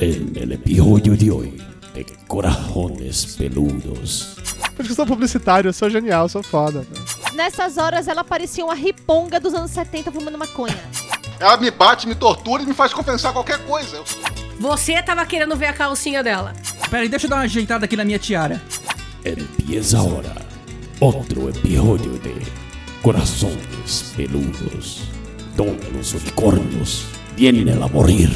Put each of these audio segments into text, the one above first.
en el episodio de hoy de Corajones Peludos. Acho que eu sou publicitário, eu sou genial, eu sou foda. Nessas horas ela parecia uma riponga dos anos 70 fumando maconha. Ela me bate, me tortura e me faz compensar qualquer coisa. Você tava querendo ver a calcinha dela. Pera aí, deixa eu dar uma ajeitada aqui na minha tiara. Empieza ahora otro episodio de Corazones Peludos, donde los unicornios vienen a morir.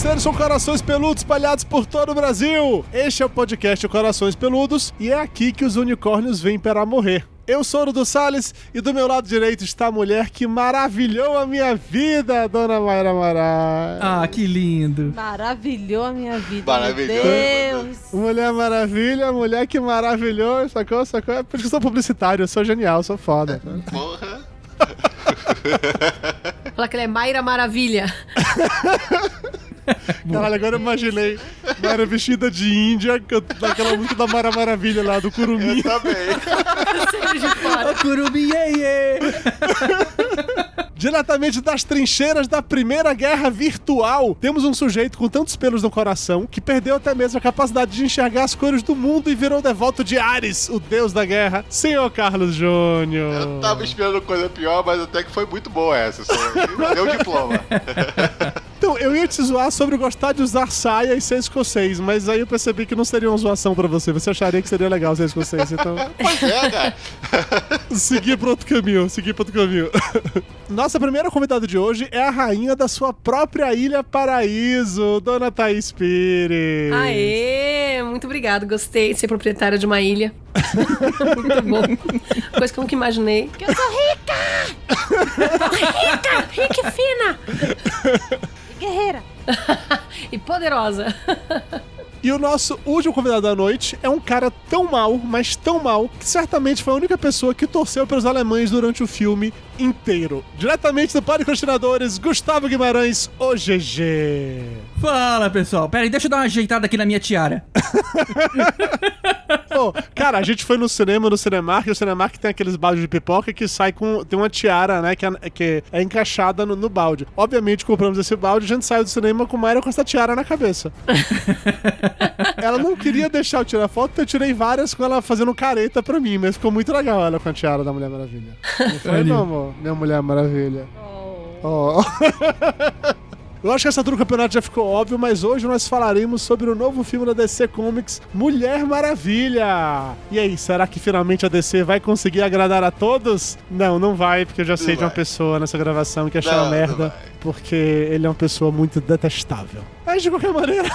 Seres com corações peludos espalhados por todo o Brasil! Este é o podcast Corações Peludos e é aqui que os unicórnios vêm para morrer. Eu sou o Dudu Salles e do meu lado direito está a mulher que maravilhou a minha vida, Dona Mayra Marai. Ah, que lindo. Maravilhou a minha vida. Maravilhou. Meu Deus. Mulher maravilha, mulher que maravilhou, sacou? Sacou? É por isso que eu sou publicitário, eu sou genial, eu sou foda. Porra. Fala que ela é Mayra Maravilha. Caralho, agora eu imaginei Mayra vestida de índia, cant- daquela música da Mara Maravilha lá, do Curumim. Saiu de fora. Curubi, iê, iê. Diretamente das trincheiras da Primeira Guerra Virtual, temos um sujeito com tantos pelos no coração que perdeu até mesmo a capacidade de enxergar as cores do mundo e virou devoto de Ares, o deus da guerra, senhor Carlos Júnior. Eu tava esperando coisa pior, mas até que foi muito boa essa. Só. Deu o diploma. Então, eu ia te zoar sobre gostar de usar saia e ser escocês, mas aí eu percebi que não seria uma zoação pra você. Você acharia que seria legal ser escocês, então Pois é, cara. seguir pra outro caminho, seguir pra outro caminho. Nossa primeira convidada de hoje é a rainha da sua própria ilha Paraíso, Dona Thaís Pires. Aê, muito obrigado. Gostei de ser proprietária de uma ilha. muito bom. Coisa que eu nunca imaginei. Que eu sou rica! Poderosa. E o nosso último convidado da noite é um cara tão mal, mas tão mal, que certamente foi a única pessoa que torceu pelos alemães durante o filme inteiro. Diretamente do Podcastinadores, Gustavo Guimarães, o GG. Fala, pessoal. Pera aí, deixa eu dar uma ajeitada aqui na minha tiara. Cara, a gente foi no cinema, no Cinemark, e o Cinemark tem aqueles baldes de pipoca que sai com. tem uma tiara, né, que é, que é encaixada no, no balde. Obviamente, compramos esse balde a gente saiu do cinema com Mayra com essa tiara na cabeça. ela não queria deixar eu tirar foto, então eu tirei várias com ela fazendo careta pra mim, mas ficou muito legal ela com a tiara da Mulher Maravilha. Não foi, não, amor? Minha Mulher Maravilha. Oh. Eu acho que essa altura do campeonato já ficou óbvio, mas hoje nós falaremos sobre o novo filme da DC Comics, Mulher Maravilha. E aí, será que finalmente a DC vai conseguir agradar a todos? Não, não vai, porque eu já sei de uma vai. pessoa nessa gravação que achou Não, uma não merda, porque ele é uma pessoa muito detestável. Mas de qualquer maneira.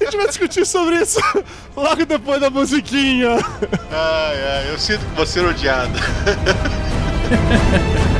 A gente vai discutir sobre isso logo depois da musiquinha. Ai, ai, eu sinto que vou ser odiado.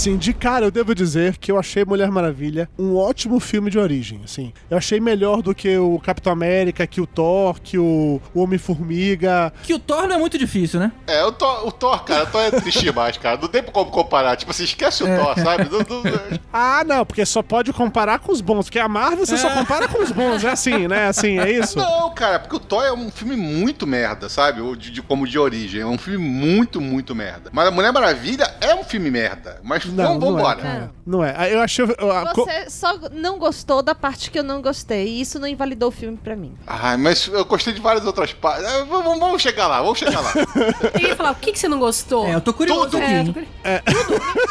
Sim, de cara eu devo dizer que eu achei Mulher Maravilha um ótimo filme de origem, assim. Eu achei melhor do que o Capitão América, que o Thor, que o, Homem-Formiga. Que o Thor não é muito difícil, né? É, o Thor, o Thor, cara, o Thor é triste demais, cara. Não tem como comparar. Tipo assim, esquece o Thor, sabe? Não- não- Ah, não, porque só pode comparar com os bons, porque a Marvel você só compara com os bons, é assim, né? Assim, é isso? Não, cara, porque o Thor é um filme muito merda, sabe? De, de- como de origem. É um filme muito, muito merda. Mas a Mulher Maravilha é um filme merda. Mas Não, vamos não é, cara. Não é. Eu achei. eu- a co- Você só não gostou da parte que eu não gostei. E isso não invalidou o filme pra mim. Ai, mas eu gostei de várias outras partes. Ah, Vamos, vamos chegar lá, vamos chegar lá. Eu ia falar, o que, que você não gostou? É, eu tô curioso Tudo. É, tô curi-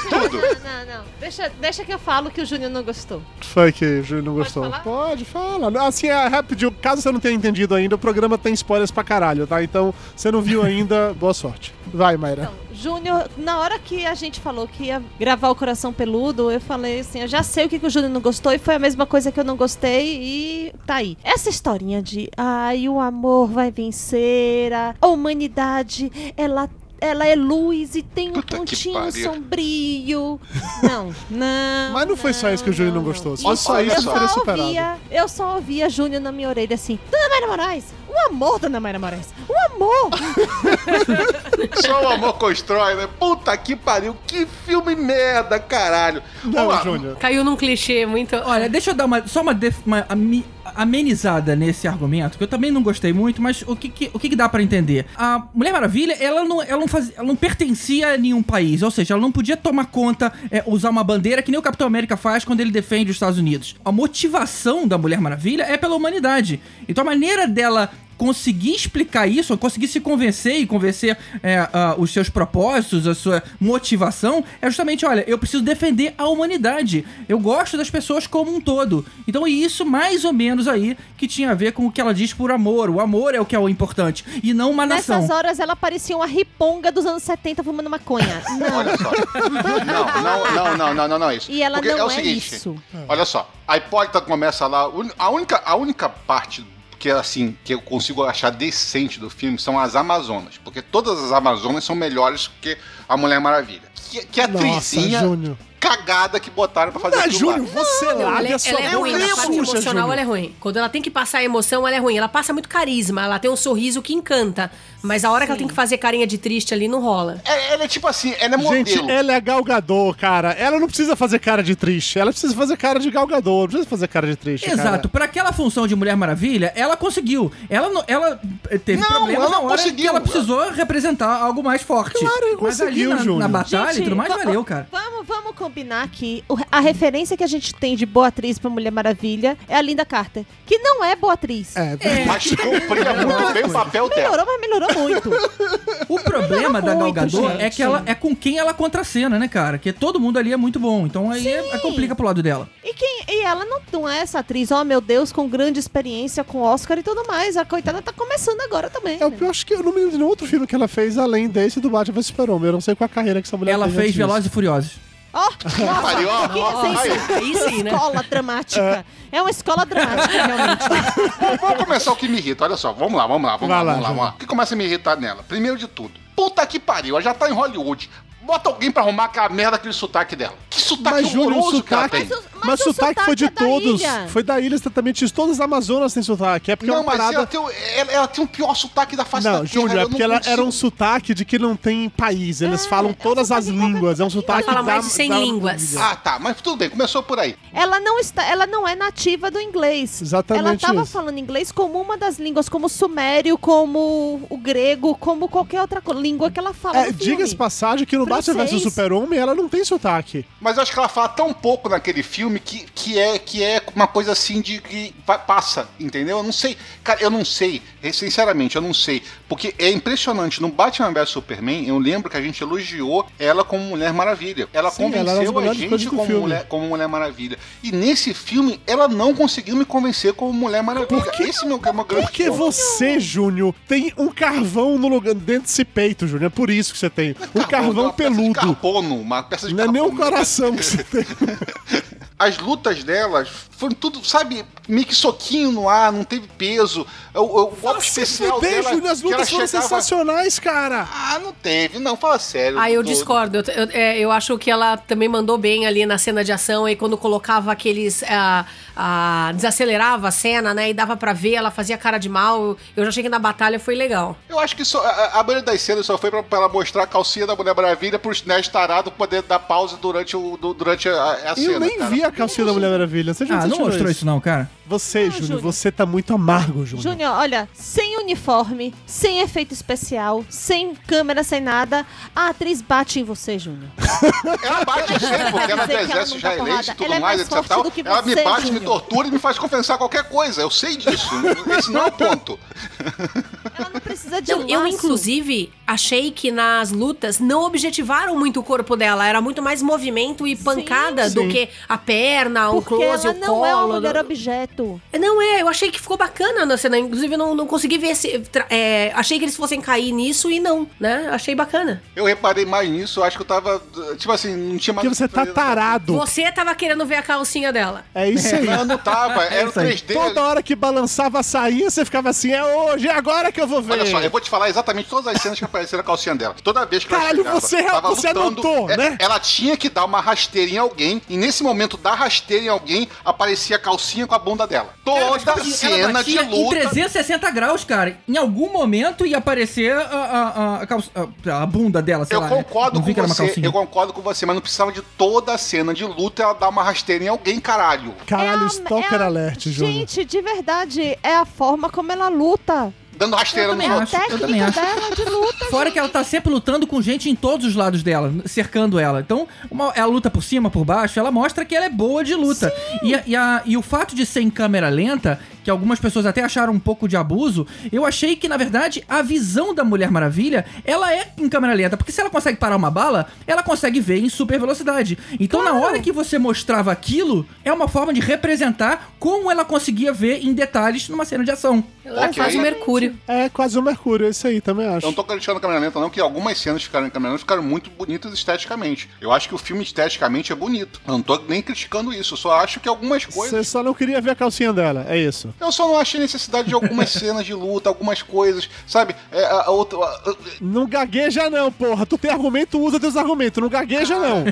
Tudo. Não, não, não. Deixa, deixa que eu falo que o Júnior não gostou. Foi que o Júlio não gostou. falar? Pode, fala. Assim, é rapidinho. Caso você não tenha entendido ainda, o programa tem spoilers pra caralho, tá? Então, você não viu ainda, boa sorte. Vai, Mayra. Então, Júnior, na hora que a gente falou que ia gravar o Coração Peludo, eu falei assim, eu já sei o que, que o Júnior não gostou e foi a mesma coisa que eu não gostei e tá aí. Essa historinha de, ai, o amor vai vencer, a humanidade, ela ela é luz e tem um Puta pontinho sombrio. Não, não. Mas não foi só isso que o Júnior não gostou. Se fosse só Olha isso, eu eu só. só superado. ouvia, eu só ouvia Júnior na minha orelha assim, Dona Mayra Moraes, o amor, Dona Mayra Moraes, o amor. Só o amor constrói, né? Puta que pariu, que filme merda, caralho. Não, lá. Júnior. Caiu num clichê muito. Olha, deixa eu dar uma, só uma, def- uma ami- amenizada nesse argumento, que eu também não gostei muito, mas o que, que- o que, que dá pra entender? A Mulher Maravilha, ela não, ela, não faz, ela não pertencia a nenhum país, ou seja, ela não podia tomar conta, é, usar uma bandeira que nem o Capitão América faz quando ele defende os Estados Unidos. A motivação da Mulher Maravilha é pela humanidade. Então a maneira dela conseguir explicar isso, conseguir se convencer e convencer é, ah, os seus propósitos, a sua motivação, é justamente, olha, eu preciso defender a humanidade. Eu gosto das pessoas como um todo. Então é isso mais ou menos aí que tinha a ver com o que ela diz por amor. O amor é o que é o importante e não uma nação. Nessas horas ela parecia uma riponga dos anos 70 fumando maconha. Não. Olha só. Não, não, não, não, não, não, não é isso. E ela Porque não é o é seguinte, isso. Olha só, a Hipólita começa lá. A única, a única parte que assim que eu consigo achar decente do filme são as Amazonas, porque todas as Amazonas são melhores que a Mulher Maravilha. Que, que Nossa, atrizinha Júnior. cagada que botaram pra fazer Ah, aquilo lá. Júnior, você lave ela, é- a sua ela é ruim, na parte suja, emocional Júnior. ela é ruim. Quando ela tem que passar a emoção, ela é ruim. Ela passa muito carisma, ela tem um sorriso que encanta. Mas a hora que ela tem que fazer carinha de triste ali, não rola. É, ela é tipo assim, ela é modelo. Gente, ela é galgador, cara. Ela não precisa fazer cara de triste. Ela precisa fazer cara de galgador. Não precisa fazer cara de triste, cara. Exato, pra aquela função de Mulher Maravilha, ela conseguiu. Ela, não- ela eh, teve Não, problemas ela na hora conseguiu. que ela precisou representar algo mais forte. Claro, Mas ali conseguiu, na, Júnior. na batalha e tudo mais, va- valeu, cara. Vamos, vamos combinar que a referência que a gente tem de boa atriz pra Mulher Maravilha é a Linda Carter, que não é boa atriz. É, Mas cumpria muito bem o papel dela. Melhorou, mas melhorou muito. O problema da Gal muito, Gadot gente. é que ela é com quem ela contracena, né, cara? Que todo mundo ali é muito bom. Então aí é, é complica pro lado dela. E, quem, e ela não, não é essa atriz, oh meu Deus, com grande experiência com Oscar e tudo mais. A coitada tá começando agora também. É, né? eu acho que eu não me lembro de nenhum outro filme que ela fez além desse do Batman vs Super-Homem. Eu não sei qual a carreira que essa mulher Ela tem fez. Velozes e Furiosos. Ó, nossa, Pariu, ó, que ó. Aí sim, né? escola dramática. É uma escola dramática, realmente. Vamos começar o que me irrita. Olha só, vamos lá, vamos lá, vamos Vai lá, lá, vamos lá, vamos lá. O que começa a me irritar nela? Primeiro de tudo, puta que pariu, ela já tá em Hollywood. Bota alguém pra arrumar aquela merda, aquele sotaque dela. Que sotaque Mas, Júnior, o horroroso que ela sotaque. tem. Mas Mas, mas o o sotaque foi de sotaque é da todos. ilha. Foi da ilha exatamente isso. Todas as Amazonas têm sotaque. É porque é Não, uma mas parada. ela tem, o- ela, ela tem o pior sotaque da face da Não, terra. Júnior, é porque ela era um consigo. sotaque de que não tem país. Eles falam todas as línguas. É um sotaque fala da, mais de 100 da- línguas. Ah, tá, mas tudo bem, começou por aí. Ela não está, ela não é nativa do inglês. Exatamente Ela estava isso. falando inglês como uma das línguas, como o sumério, como o grego, como qualquer outra língua que ela fala. É. Diga-se passagem que no Batman vs. Super-Homem ela não tem sotaque. Mas eu acho que ela fala tão pouco naquele filme que, que, é, que é uma coisa assim de que vai- passa, entendeu? Eu não sei. Cara, eu não sei. eh, Sinceramente, eu não sei. Porque é impressionante. No Batman vs Superman, eu lembro que a gente elogiou ela como Mulher Maravilha. Ela Sim, ela convenceu a melhores coisas gente como filme. mulher, como mulher Maravilha. E nesse filme, ela não conseguiu me convencer como Mulher Maravilha. Esse é meu, é meu grande Porque ponto. você, Júnior, tem um carvão no lugar, dentro desse peito, Júnior. É por isso que você tem. Um carvão uma peça de peludo. carbono, uma peça de Não é nem o carbono. coração que você tem. As lutas delas foram tudo, sabe, meio que soquinho no ar, não teve peso. O, o, golpe especial Fudeu, dela. As lutas foram chegava- sensacionais, cara. Ah, não teve. Não, fala sério. Ah, eu doutor. discordo. Eu, eu, é, eu acho que ela também mandou bem ali na cena de ação e quando colocava aqueles. ah, ah, desacelerava a cena, né? E dava pra ver, ela fazia cara de mal. Eu já achei que na batalha foi legal. Eu acho que só, a, a maioria das cenas só foi pra, pra ela mostrar a calcinha da Mulher Maravilha pros nerds tarados poder dar pausa durante, o, do- durante a, a cena. Eu nem cara. vi a calcinha da Mulher Maravilha. Você já Ah, não mostrou isso não, cara. Você, Não, Júnior, Júnior. você tá muito amargo, Júnior. Júnior, olha, sem uniforme, sem efeito especial, sem câmera, sem nada, a atriz bate em você, Júnior. Ela bate sempre, porque ela é exército porrada. e tudo Ela é mais, mais etc. forte tal. do que ela me você, bate, me Júnior. tortura e me faz confessar qualquer coisa. Eu sei disso. Esse não é o ponto. Ela precisa de Não, eu, laço. inclusive, achei que nas lutas não objetivaram muito o corpo dela. Era muito mais movimento e pancada do sim. que a perna, o Porque close, ela o não colo. é uma mulher objeto. Não é, eu achei que ficou bacana na cena. Inclusive, eu não, não consegui ver tra- é, achei que eles fossem cair nisso e não, né? Achei bacana. Eu reparei mais nisso, eu acho que eu tava. Tipo assim, não tinha mais. Porque você tá tarado. Você tava querendo ver a calcinha dela. É isso aí. Não, não tava. Era o isso aí. 3D. Toda hora que balançava a sainha, você ficava assim, é hoje, é agora que eu vou ver. Olha só, eu vou te falar exatamente todas as cenas que apareceram a calcinha dela. Toda vez que Caralho, ela chegava, você- tava você lutando, anotou, é, né? Ela tinha que dar uma rasteira em alguém, e nesse momento da rasteira em alguém, aparecia a calcinha com a bunda dela. Toda E cena ela de batia em luta. 360 graus, cara. Em algum momento ia aparecer a, a, a, a calça- a- a bunda dela, sei Eu lá. né? concordo vi com você, eu concordo com você, mas não precisava de toda a cena de luta ela dar uma rasteira em alguém, caralho. Caralho, É a- Stalker é a- Alert, Júnior. Gente, de verdade, é a forma como ela luta. Dando rasteira Eu nos também É a outros. acho, eu também acho. dela de luta. Fora que ela tá sempre lutando com gente em todos os lados dela, cercando ela. Então, uma, ela luta por cima, por baixo, ela mostra que ela é boa de luta. E, a- e, a- e o fato de ser em câmera lenta, que algumas pessoas até acharam um pouco de abuso, eu achei que, na verdade, a visão da Mulher Maravilha, ela é em câmera lenta. Porque se ela consegue parar uma bala, ela consegue ver em super velocidade. Então, na hora que você mostrava aquilo, é uma forma de representar como ela conseguia ver em detalhes numa cena de ação. Ela Ok. faz o Mercúrio. É quase o Mercúrio, é isso aí, também acho. Eu não tô criticando a câmera lenta, não, que algumas cenas ficaram em câmera lenta ficaram muito bonitas esteticamente. Eu acho que o filme esteticamente é bonito. Eu não tô nem criticando isso, eu só acho que algumas coisas. Você só não queria ver a calcinha dela, é isso. Eu só não achei necessidade de algumas cenas de luta, algumas coisas, sabe? É, a, a outra. a- Não gagueja não, porra. Tu tem argumento, usa teus argumentos. Não gagueja não.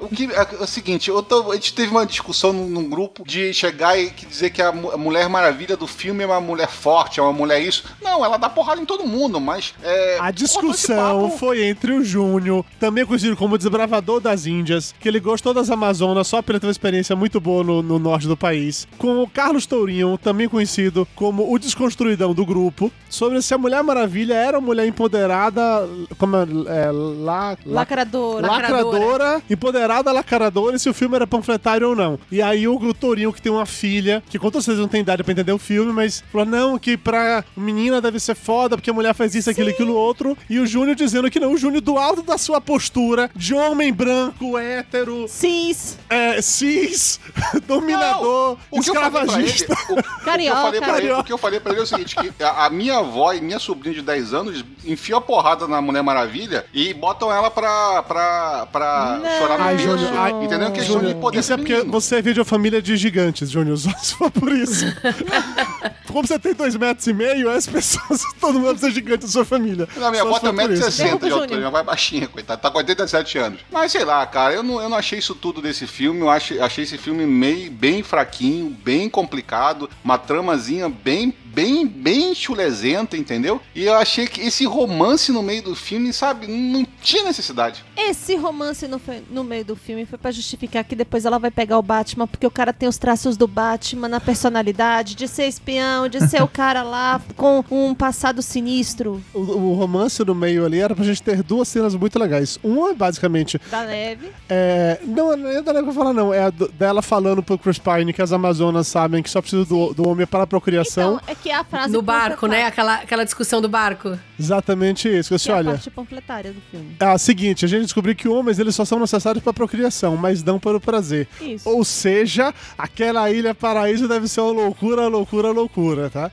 o que é, é o seguinte, eu tô- a gente teve uma discussão num, num grupo de chegar e dizer que a, mu- a Mulher Maravilha do filme é uma mulher forte, é uma mulher isso. Não, ela dá porrada em todo mundo, mas. É, A discussão papo- foi entre o Júnior, também conhecido como Desbravador das Índias, que ele gostou das Amazonas só pela uma experiência muito boa no, no norte do país, com o Carlos Tourinho, também conhecido como o desconstruidão do grupo, sobre se a Mulher Maravilha era uma mulher empoderada, como é, é, lá, Lacradora. lacradora, empoderada lacradora, e se o filme era panfletário ou não. E aí o Tourinho, que tem uma filha, que com certeza não tem idade pra entender o filme, mas falou, não, que pra menina deve ser foda, porque a mulher faz isso, aquilo, aquilo, outro. E o Júnior dizendo que não, o Júnior do alto da sua postura, de homem branco, hétero, Cis. é, cis, dominador, Não, o que eu falei pra ele- escravagista. o- o que eu Carioca. falei pra ele- Carioca. O que eu falei pra ele é o seguinte: que a, a minha avó e minha sobrinha de 10 anos enfiam a porrada na Mulher Maravilha e botam ela pra, pra, pra Não. chorar no Ai, berço. Júnior, ai, entendeu? Questão de poder isso é porque você veio de uma família de gigantes, Júnior, só se for por isso. Como você tem dois metros e meio, as pessoas, todo mundo precisa ser gigante da sua família. Não, minha avó tem por isso. 1,60m Derruba de o altura, Júnior. minha avó é baixinha, coitada, tá com 87 anos. Mas sei lá, cara, eu não, eu não achei isso tudo desse filme, eu achei, achei esse filme meio, bem fraquinho, bem complicado, uma tramazinha bem, bem, bem chulezenta, entendeu? E eu achei que esse romance no meio do filme, sabe, não tinha necessidade. Esse romance no, no meio do filme foi pra justificar que depois ela vai pegar o Batman, porque o cara tem os traços do Batman na personalidade, de ser espião, de ser o cara lá com um passado sinistro O, o romance no meio ali era pra gente ter duas cenas muito legais. Uma, basicamente, da neve. é. Não, não é da que eu falar, não. É a do- dela falando pro Chris Pine que as Amazonas sabem que só precisa do, do homem para a procriação. Então, é que é a frase No barco, né? Aquela, aquela discussão do barco. Exatamente isso. Que Que você é a olha. parte panfletária do filme. É a seguinte, a gente descobriu que homens eles só são necessários para procriação, mas não para o prazer. Isso. Ou seja, aquela ilha paraíso deve ser uma loucura, loucura, loucura, tá?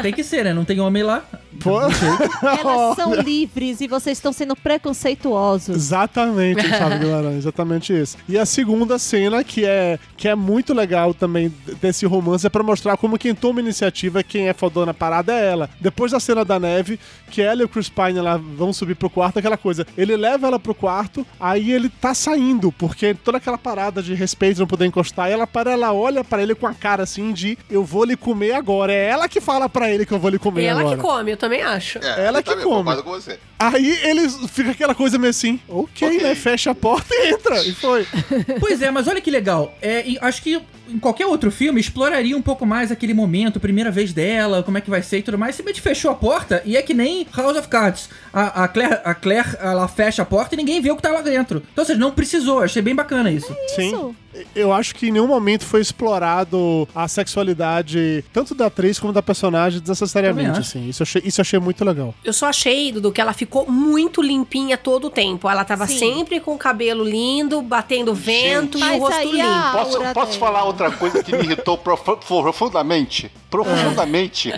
Tem que ser, né? Não tem homem lá. Pô, Elas são livres e vocês estão sendo preconceituosos. Exatamente, Thiago Guimarães, exatamente isso. E a segunda cena, que é, que é muito legal também desse romance, é pra mostrar como quem toma iniciativa, quem é fodona parada é ela. Depois da cena da neve, que ela e o Chris Pine lá vão subir pro quarto, aquela coisa. Ele leva ela pro quarto, aí ele tá saindo, porque toda aquela parada de respeito, não poder encostar, e ela para, ela olha pra ele com a cara assim de eu vou lhe comer agora. É ela que fala pra ele que eu vou lhe comer Ela agora. que come, eu também acho. É, Ela que come. com você. Aí ele fica aquela coisa meio assim, ok, Ok. né? Fecha a porta e entra. E foi. Pois é, mas olha que legal. É, e acho que em qualquer outro filme, exploraria um pouco mais aquele momento, primeira vez dela, como é que vai ser e tudo mais. Simplesmente fechou a porta e é que nem House of Cards. A, a, Claire, a Claire, ela fecha a porta e ninguém vê o que tá lá dentro. Então, ou seja, não precisou. Achei bem bacana isso. Sim. Isso. Eu acho que em nenhum momento foi explorado a sexualidade, tanto da atriz como da personagem, desnecessariamente, assim. Isso eu achei, isso eu achei muito legal. Eu só achei, Dudu, que ela ficou muito limpinha todo o tempo. Ela tava Sim. sempre com o cabelo lindo, batendo vento e o rosto aí limpo. Posso, posso falar outra coisa que me irritou profu- profundamente? Profundamente.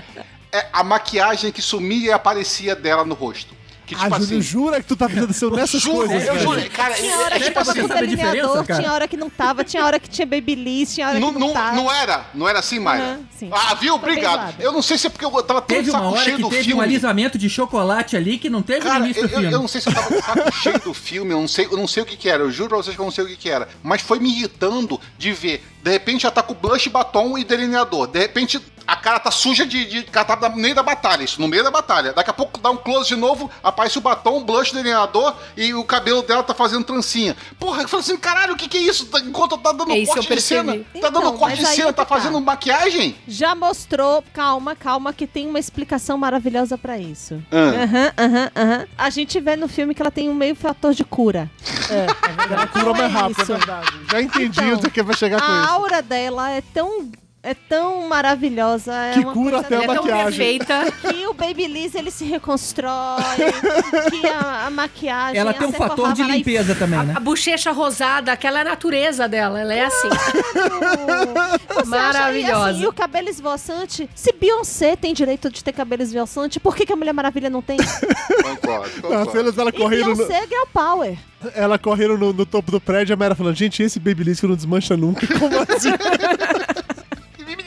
É a maquiagem que sumia e aparecia dela no rosto. Que tipo ah, Júlio, assim. jura que tu tá pensando assim, nessas juro, coisas, eu cara? juro, cara, Tinha hora é que tipo tava assim. com sabe a diferença, delineador, cara? tinha hora que não tava, tinha hora que tinha babyliss, tinha hora Não, que não, não, tava. não era, não era assim. Aham, sim. ah, viu? Obrigado. Eu não sei se é porque eu tava tão de Teve uma saco cheio do teve um filme. alisamento de chocolate ali que não teve Cara, no início eu, do filme. eu não sei se eu tava com saco cheio do filme, eu não sei, eu não sei o que que era. Eu juro pra vocês que eu não sei o que que era. Mas foi me irritando de ver. De repente já tá com blush, batom e delineador. De repente a cara tá suja de. de cara tá no meio da batalha, isso, no meio da batalha. Daqui a pouco dá um close de novo, aparece o batom, blush, delineador e o cabelo dela tá fazendo trancinha. Porra, eu falei assim, caralho, o que que é isso? Tá- Enquanto tá dando É isso, corte eu de cena. percebi. Tá dando Então, corte de cena, é tá tá. fazendo maquiagem? Já mostrou, calma, calma, que tem uma explicação maravilhosa pra isso. Ah. Aham, aham, aham. A gente vê no filme que ela tem um meio fator de cura. Ela curou mais Não é rápido, é verdade. Já entendi Então, onde é que vai chegar com isso. Aura dela é tão, é tão maravilhosa. é Que uma cura coisa até a Ela é tão maquiagem. perfeita. que o Babyliss ele se reconstrói, que a, a maquiagem Ela a tem um fator de e limpeza também, né? A bochecha rosada, aquela é a natureza dela. Ela é assim. Maravilhosa. Acha, e, assim, e o cabelo esvoaçante? Se Beyoncé tem direito de ter cabelo esvoaçante, por que, que a Mulher Maravilha não tem? Concordo, As cenas dela E correndo, no, Beyoncé é girl power. ela correndo no, no topo do prédio, a Mera falando, gente, esse Babyliss que não desmancha nunca. Como assim?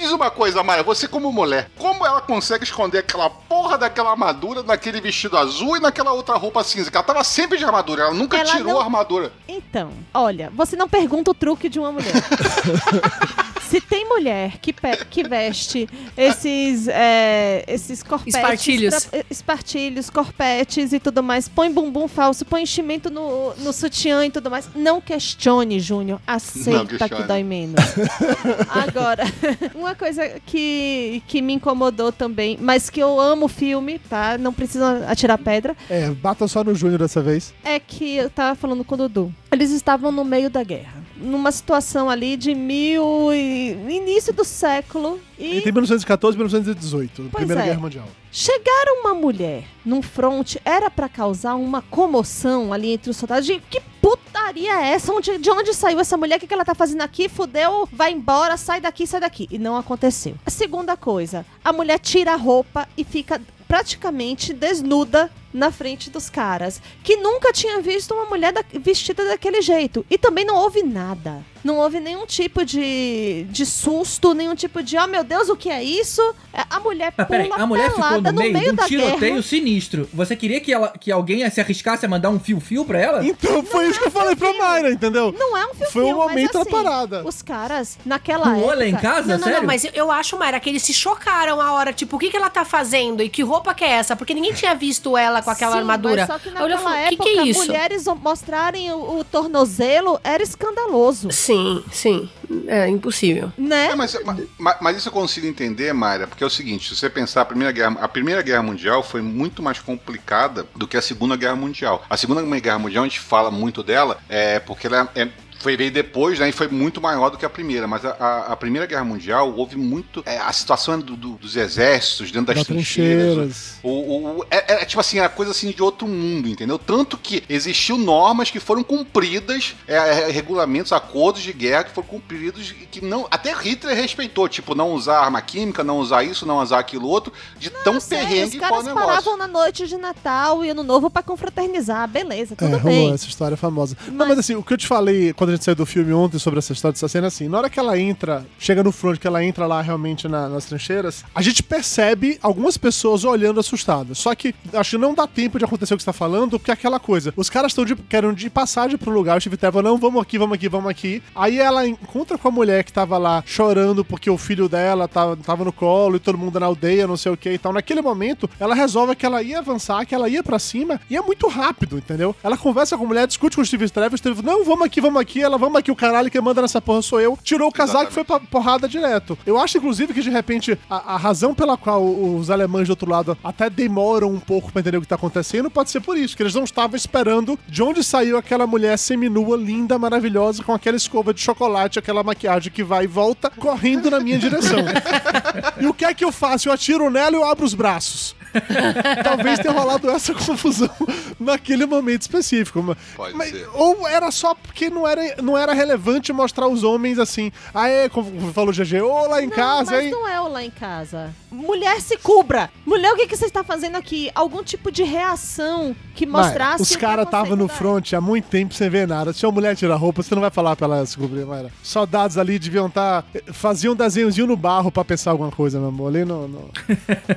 Me diz uma coisa, Maia, você como mulher, como ela consegue esconder aquela porra daquela armadura naquele vestido azul e naquela outra roupa cinza? Que ela tava sempre de armadura, ela nunca Ela tirou não- a armadura. Então, olha, você não pergunta o truque de uma mulher. Se tem mulher que, que veste esses, é, esses corpetes... Espartilhos. pra- espartilhos, corpetes e tudo mais, põe bumbum falso, põe enchimento no, no sutiã e tudo mais, não questione, Júnior. Aceita que dói menos. Agora, uma coisa que, que me incomodou também, mas que eu amo o filme, tá? Não precisa atirar pedra, É, batam só no Júnior dessa vez. é que eu tava falando com o Dudu. Eles estavam no meio da guerra. Numa situação ali de mil e... início do século. E Entre 1914 e 1918, Primeira é. Guerra Mundial. chegar uma mulher num front era pra causar uma comoção ali entre os soldados. De que putaria é essa? Onde, de onde saiu essa mulher? O que, que ela tá fazendo aqui? Fudeu, vai embora, sai daqui, sai daqui. E não aconteceu. A segunda coisa, a mulher tira a roupa e fica praticamente desnuda na frente dos caras, que nunca tinha visto uma mulher da- vestida daquele jeito. E também não houve nada. Não houve nenhum tipo de, de susto, nenhum tipo de, oh meu Deus, o que é isso? É, A mulher Mas pula peraí, a mulher ficou pelada no meio, de um da tiroteio guerra. sinistro. Você queria que, ela, que alguém se arriscasse a mandar um fio-fio pra ela? Então foi isso que eu falei pra Mayra, entendeu? Não é um fio Foi o momento da assim, parada. Os caras, naquela Com época... olho em casa? Não, não, Sério? não, mas eu- eu acho, Mayra, que eles se chocaram a hora, tipo, o que, que ela tá fazendo e que roupa que é essa? Porque ninguém tinha visto ela com aquela Sim, armadura. Mas só que naquela falei, época, que que é isso? mulheres mostrarem o, o tornozelo era escandaloso, Sim, sim. É impossível. né? É, mas, ma- mas isso eu consigo entender, Mayra, porque é o seguinte, se você pensar a Primeira Guerra, a Primeira Guerra Mundial foi muito mais complicada do que a Segunda Guerra Mundial. A Segunda Guerra Mundial a gente fala muito dela, é porque ela é foi veio depois, né? E foi muito maior do que a primeira. Mas a, a- a Primeira Guerra Mundial houve muito. é, a situação do- do- dos exércitos, dentro das Das trincheiras. trincheiras. O, o- o- é, é, tipo assim, a coisa assim de outro mundo, entendeu? Tanto que existiu normas que foram cumpridas, é, é, regulamentos, acordos de guerra que foram cumpridos e que não. Até Hitler respeitou, tipo, não usar arma química, não usar isso, não usar aquilo outro, de tão Sério, perrengue os que caras foi o negócio. paravam na noite de Natal e Ano Novo pra confraternizar, beleza, tudo é, bem. rolou essa história famosa. Não, Mas- mas assim, o que eu te falei quando a gente saiu do filme ontem sobre essa história dessa cena, assim, na hora que ela entra, chega no front, que ela entra lá realmente na- nas trincheiras, a gente percebe algumas pessoas olhando assustadas. Só que acho que não dá tempo de acontecer o que você tá falando, porque é aquela coisa, os caras estão de, querem de passagem pro lugar, o Steve Trevor, não, vamos aqui, vamos aqui, vamos aqui. Aí ela encontra com a mulher que tava lá chorando porque o filho dela tava, tava no colo e todo mundo na aldeia, não sei o que e tal. Naquele momento, ela resolve que ela ia avançar, que ela ia pra cima, e é muito rápido, entendeu? Ela conversa com a mulher, discute com o Steve Trevor, o Steve não, vamos aqui, vamos aqui, aqui, ela, vamos aqui, o caralho, quem manda nessa porra sou eu. Tirou o casaco e foi pra porrada direto. Eu acho, inclusive, que de repente a, a razão pela qual os alemães do outro lado até demoram um pouco pra entender o que tá acontecendo pode ser por isso, que eles não estavam esperando de onde saiu aquela mulher seminua, linda, maravilhosa, com aquela escova de chocolate, aquela maquiagem que vai e volta, correndo na minha direção. e o que é que eu faço? Eu atiro nela e eu abro os braços. Talvez tenha rolado essa confusão naquele momento específico. Pode mas- ser. Ou era só porque não era, não era relevante mostrar os homens assim. Ah, é, como falou o GG, ô lá em Não, casa, mas hein? não é o lá em casa. Mulher se cubra. Mulher, o que, que você está fazendo aqui? Algum tipo de reação que Mas mostrasse. os o caras estavam no da front há muito tempo sem ver nada. Se uma mulher tirar roupa, você não vai falar pra ela se cobrir, Mayra. Soldados ali deviam estar. faziam um desenhozinho no barro pra pensar alguma coisa, meu amor. Ali não. Não,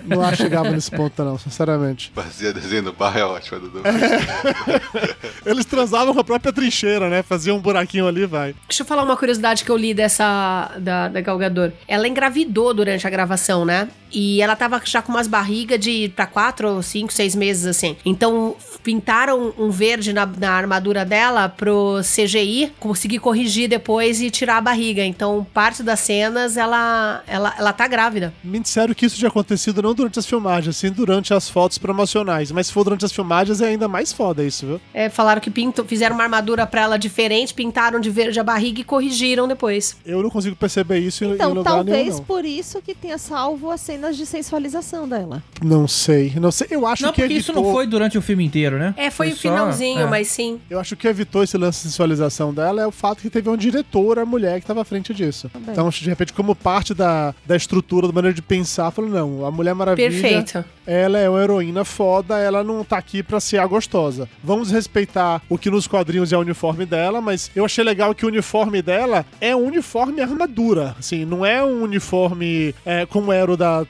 não chegava nesse ponto, não, sinceramente. Fazia desenho no bar é ótimo, Dudu. Eles transavam com a própria trincheira, né? Faziam um buraquinho ali, vai. Deixa eu falar uma curiosidade que eu li dessa da, da Gal Gadot. Ela engravidou durante a gravação, né? E ela tava já com umas barrigas de pra quatro, cinco, seis meses, assim. Então, pintaram um verde na, na armadura dela pro CGI conseguir corrigir depois e tirar a barriga. Então, parte das cenas, ela, ela, ela tá grávida. Me disseram que isso tinha acontecido não durante as filmagens, sim durante as fotos promocionais. Mas se for durante as filmagens, é ainda mais foda isso, viu? É, falaram que pinto, fizeram uma armadura pra ela diferente, pintaram de verde a barriga e corrigiram depois. Eu não consigo perceber isso em, em Então, lugar talvez nenhum, não. por isso que tenha salvo as cenas de sensualização dela. Não sei, não sei. Eu acho Não, que porque isso não evitou- foi durante o filme inteiro, né? É, foi, o só- finalzinho, é. mas sim. Eu acho que evitou esse lance de sensualização dela é o fato que teve uma diretora mulher que estava à frente disso. Então, de repente, como parte da, da estrutura, da maneira de pensar, falou: não, a Mulher Maravilha. Perfeito. Ela é uma heroína foda, ela não tá aqui pra ser a gostosa. Vamos respeitar o que nos quadrinhos é o uniforme dela, mas eu achei legal que o uniforme dela é um uniforme armadura. Assim, não é um uniforme é, como era o da,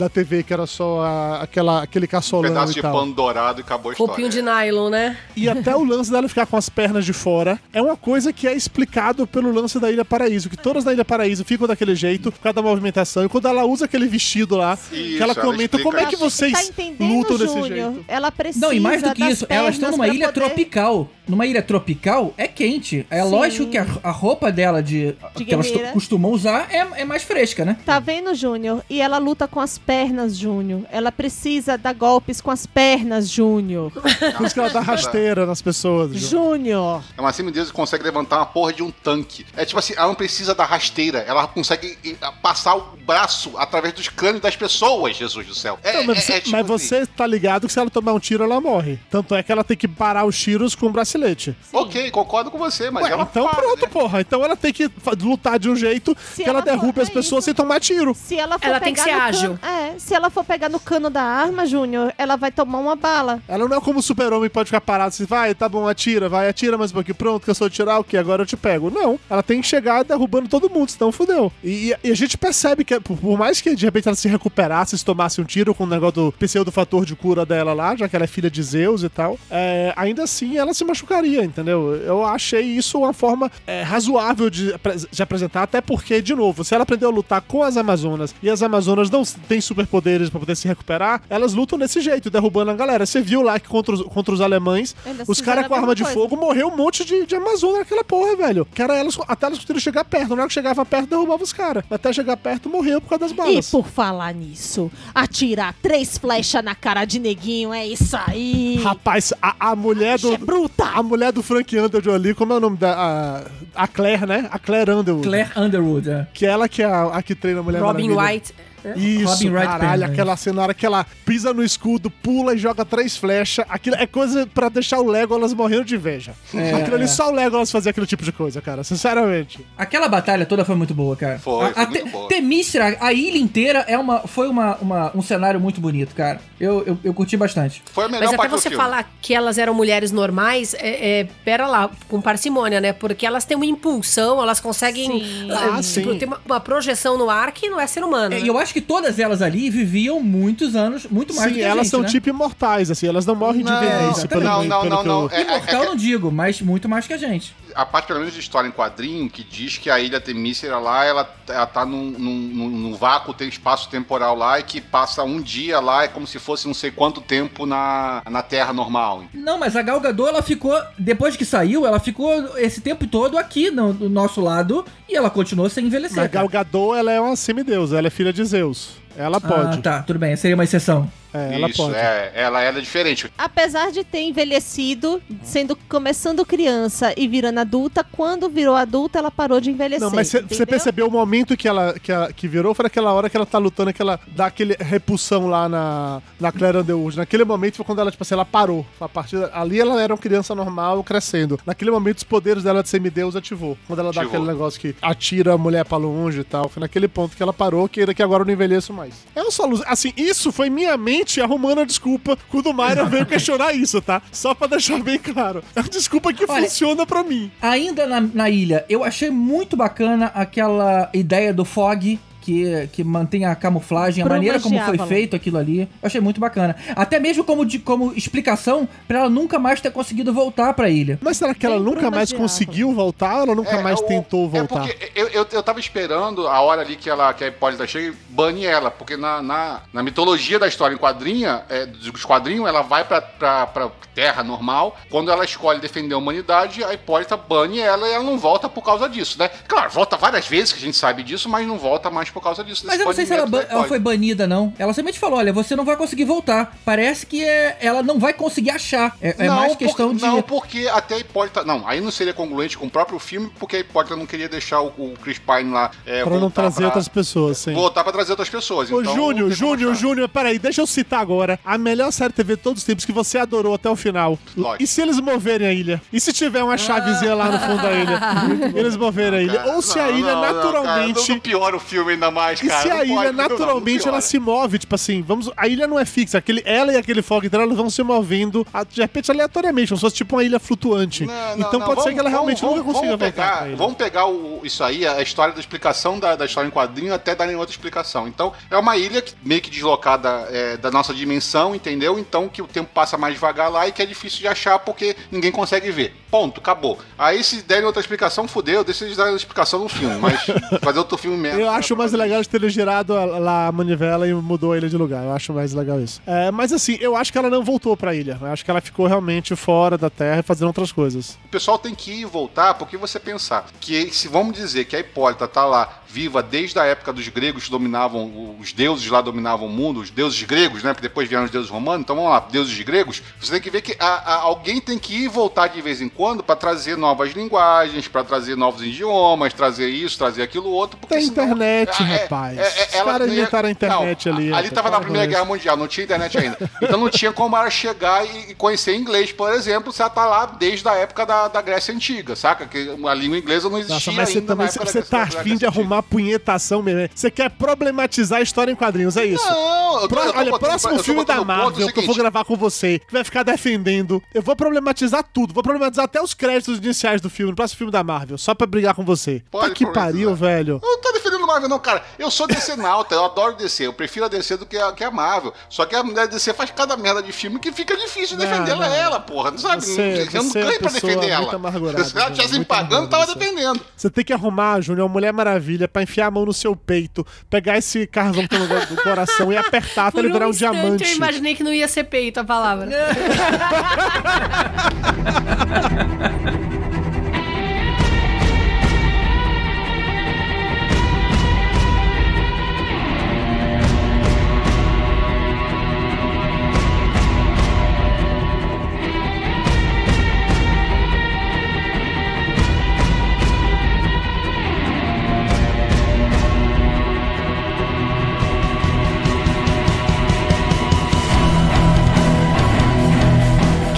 da TV, que era só a- aquela, aquele Um caçolão pedaço e de tal. pano dourado e acabou a história. Roupinho de nylon, né? E até o lance dela ficar com as pernas de fora é uma coisa que é explicado pelo lance da Ilha Paraíso, que todas na Ilha Paraíso ficam daquele jeito, por causa da movimentação. E quando ela usa aquele vestido lá, que ela ela comenta explica como é que isso. vocês tá lutam desse Júnior? jeito. Ela precisa. Não, e mais do que isso, elas estão numa ilha poder- tropical. Numa ilha tropical é quente. É Sim. lógico que a, a roupa dela de, De que elas costumam usar é, é mais fresca, né? Tá vendo, Júnior? E ela luta com as pernas, Júnior. Ela precisa dar golpes com as pernas, Júnior. Por isso que ela dá rasteira nas pessoas. Júnior. É uma Deus que consegue levantar uma porra de um tanque. É tipo assim, ela não precisa da rasteira, ela consegue passar o braço através dos crânios das pessoas, Jesus do céu. É, Não, mas é- você, é tipo mas assim. você tá ligado que se ela tomar um tiro, ela morre. Tanto é que ela tem que parar os tiros com o bracelete. Ok, concordo com você, mas Ué, ela então para, pronto, né? porra. Então ela tem que lutar de um jeito Se que ela, ela for derrube as pessoas isso- sem tomar tiro. Se ela for Ela tem que ser ágil. Cano, é, se ela for pegar no cano da arma, Júnior, ela vai tomar uma bala. Ela não é como o super-homem pode ficar parado assim, vai, tá bom, atira, vai, atira mais um pouquinho, pronto, cansou de tirar, o que? Agora eu te pego. Não, ela tem que chegar derrubando todo mundo, senão fudeu. E, e a gente percebe que, por, mais que de repente ela se recuperasse, se tomasse um tiro com o negócio do pseudo-fator de cura dela lá, já que ela é filha de Zeus e tal, é, ainda assim ela se machucaria, entendeu? Eu achei isso uma forma é, razoável de, de apresentar, até porque, de novo, se ela aprendeu a lutar com as Amazonas e as Amazonas não têm superpoderes pra poder se recuperar, elas lutam desse jeito, derrubando a galera. Você viu lá que contra os, contra os alemães, Eles os fizeram caras com arma de coisa. fogo morreu um monte de, de Amazônia naquela porra, velho. Que era elas, até elas conseguiram chegar perto. Na hora que chegava perto, derrubava os caras. Até chegar perto, morreu por causa das E balas. por falar nisso, atirar três flechas na cara de neguinho, é isso aí. Rapaz, a, a mulher do. É bruta. A mulher do Frank Underwood ali, como é o nome da. A, a Claire, né? A Claire Underwood. Claire Underwood, é. Que ela que é a, a que treina a mulher Robin Maravilha. White. Isso, Robin Wright caralho, aquela cena, hora que ela pisa no escudo, pula e joga três flechas, aquilo é coisa pra deixar o Legolas morrendo de inveja. aquilo ali, é. só o Legolas fazia aquele tipo de coisa, cara, sinceramente. Aquela batalha toda foi muito boa, cara. Foi, a, foi a muito Te- boa. Temistra, a ilha inteira é uma, foi uma, uma- um cenário muito bonito, cara. Eu, eu, eu curti bastante. Foi a melhor Mas até parte do você filme. falar que elas eram mulheres normais, é, é, pera lá, com parcimônia, né? Porque elas têm uma impulsão, elas conseguem Sim. ah, Ah, tipo, sim. ter uma, uma projeção no ar que não é ser humano. É, né? E eu acho que todas elas ali viviam muitos anos, muito mais do Sim, que a elas gente, são né? tipo imortais, assim, elas não morrem de Não, velhice, pelo, não, não, não, não. eu- É- Imortal não digo, mas muito mais que a gente. A parte pelo menos de história em quadrinho que diz que a ilha Temícera lá, ela, ela tá num, num, num, vácuo, tem espaço temporal lá e que passa um dia lá, é como se fosse não sei quanto tempo na, na Terra normal. Não, mas a Gal Gadot, ela ficou, depois que saiu, ela ficou esse tempo todo aqui no, do nosso lado e ela continuou sem envelhecer. Mas Gal cara. Gadot, ela é uma semideusa, ela é filha de Zeus. Ela pode. Ah, tá, tudo bem, seria uma exceção. É, ela Isso, pode. é, ela era diferente. Apesar de ter envelhecido, sendo começando criança e virando adulta, quando virou adulta, ela parou de envelhecer. Não, mas você percebeu o momento que ela, que ela que virou? Foi naquela hora que ela tá lutando, que ela dá aquele repulsão lá na, na Claire Underwood. Naquele momento foi quando ela, tipo assim, ela parou. A partir ali ela era uma criança normal crescendo. Naquele momento os poderes dela de semideus ativou. Quando ela dá Ativou. aquele negócio que atira a mulher pra longe e tal. Foi naquele ponto que ela parou, que era que agora eu não envelheço mais. É um só luz. Assim, isso foi minha mente arrumando a desculpa quando o Mayra veio questionar isso, tá? Só pra deixar bem claro. É uma desculpa que Olha, funciona pra mim. Ainda na, na ilha, eu achei muito bacana aquela ideia do fog. Que, que mantém a camuflagem, a maneira como foi feito aquilo ali. Eu achei muito bacana. Até mesmo como, de, como explicação pra ela nunca mais ter conseguido voltar pra ilha. Mas será que ela Tem nunca mais conseguiu voltar ou ela nunca É, mais o- tentou É voltar? porque eu, eu, eu tava esperando a hora ali que, ela, que a Hipólita chega e bane ela, porque na, na, na mitologia da história em quadrinha, é, dos quadrinhos, ela vai pra, pra, pra Terra normal. Quando ela escolhe defender a humanidade, a Hipólita bane ela e ela não volta por causa disso, né? Claro, volta várias vezes, que a gente sabe disso, mas não volta mais por causa disso. Mas eu não sei se ela, ela foi banida, não. Ela simplesmente falou: olha, você não vai conseguir voltar. Parece que é, ela não vai conseguir achar. É, é Não, mais por- questão de. Não, porque até a Hipólita. Não, aí não seria congruente com o próprio filme, porque a Hipólita não queria deixar o, o Chris Pine lá. É, Pra não trazer pra- outras pessoas, sim. Voltar pra trazer outras pessoas. Ô, então, Júnior, Júnior. Júnior, peraí, deixa eu citar agora a melhor série TV de todos os tempos que você adorou até o final. Lógico. E se eles moverem a ilha? E se tiver uma chavezinha lá no fundo da ilha? eles moverem a ilha? Ou se a não, ilha não, não, naturalmente. cara, não piora o filme mais, E cara. se não a ilha pode, não, não, naturalmente ela se move, tipo assim, vamos, a ilha não é fixa, aquele, ela e aquele fog dela vão se movendo, a- de repente aleatoriamente, como se fosse tipo uma ilha flutuante. Não, então pode ser que ela realmente vamos- nunca consiga vamos pegar. Vamos pegar o- isso aí, a história da explicação da, da história em quadrinho até darem outra explicação. Então, é uma ilha que, meio que deslocada é, da nossa dimensão, entendeu? Então, que o tempo passa mais devagar lá e que é difícil de achar porque ninguém consegue ver. Ponto, acabou. Aí, se derem outra explicação, fudeu, deixa eles darem outra explicação no filme, mas fazer outro filme mesmo. Eu acho mais legal de ter girado a- lá a manivela e mudou a ilha de lugar. Eu acho mais legal isso. É, mas assim, eu acho que ela não voltou pra ilha. Eu acho que ela ficou realmente fora da Terra fazendo outras coisas. O pessoal tem que ir e voltar, porque você pensar que se vamos dizer que a Hipólita tá lá viva desde a época dos gregos que dominavam, os deuses lá dominavam o mundo, os deuses gregos, né? Porque depois vieram os deuses romanos, então vamos lá, deuses gregos. Você tem que ver que a- a- alguém tem que ir e voltar de vez em quando para trazer novas linguagens, para trazer novos idiomas, trazer isso, trazer aquilo outro. Porque Tem senão- internet, é, é, rapaz. é, é, Os ela caras não ia- inventaram a internet não, ali, Ali rapaz, tava na Primeira. Guerra Mundial, não tinha internet ainda. Então não tinha como ela chegar e e conhecer inglês, por exemplo, se ela tá lá desde a época da, da Grécia Antiga, saca? Que a língua inglesa não existia Nossa, mas você ainda também época da você tá afim de arrumar punhetação mesmo. né? Você quer problematizar a história em quadrinhos, é isso? Não, eu tô, Pró- eu tô olha, botando- próximo eu filme da o Marvel que eu vou gravar com você, que vai ficar defendendo, eu vou problematizar tudo. Vou problematizar até os créditos iniciais do filme, no próximo filme da Marvel, só pra brigar com você. Pode Tá que pariu, velho. Eu não tô defendendo Marvel, não, cara. Eu sou DC nauta, eu adoro DC. Eu prefiro a DC do que a, que a Marvel. Só que a mulher DC faz cada merda de filme que fica difícil defender não. ela, porra. Não sabe? Você- eu não é ganho pra defender ela. Se ela Júnior, tivesse me pagando, tava defendendo. Você tem que arrumar, Júnior, uma Mulher Maravilha pra enfiar a mão no seu peito, pegar esse carvão que tá no do coração e apertar até Por ele virar um instante, diamante. eu imaginei que não ia ser peito a palavra.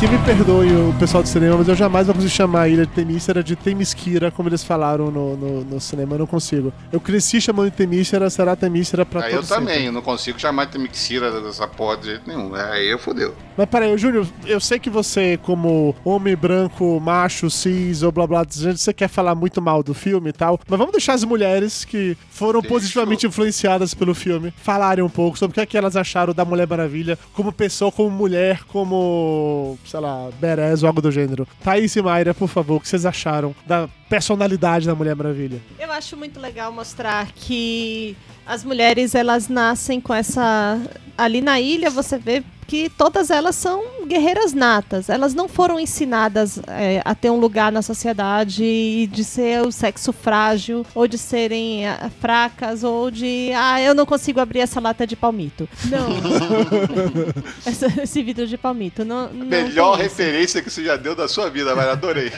Que me perdoe o pessoal do cinema, mas eu jamais vou conseguir chamar a ilha de Temícera de Temisquira, como eles falaram no, no, no cinema. Eu não consigo. Eu cresci chamando de Temícera, será Temícera pra Aí todo eu também, sempre. eu não consigo chamar de Mixira dessa porra de jeito nenhum. Aí eu fodeu. Mas peraí, Júnior, eu sei que você, como homem branco, macho, cis ou blá blá, você quer falar muito mal do filme e tal, mas vamos deixar as mulheres que foram Deixa. positivamente influenciadas pelo filme falarem um pouco sobre o que, é que elas acharam da Mulher Maravilha como pessoa, como mulher, como, sei lá, Beres ou algo do gênero. Thaís e Mayra, por favor, o que vocês acharam da personalidade da Mulher Maravilha? Eu acho muito legal mostrar que as mulheres elas nascem com essa ali na ilha você vê que todas elas são guerreiras natas. Elas não foram ensinadas é, a ter um lugar na sociedade e de ser o sexo frágil, ou de serem é, fracas, ou de, ah, eu não consigo abrir essa lata de palmito. Não. Essa- esse vidro de palmito. Não, não Melhor referência que você já deu da sua vida, mas adorei.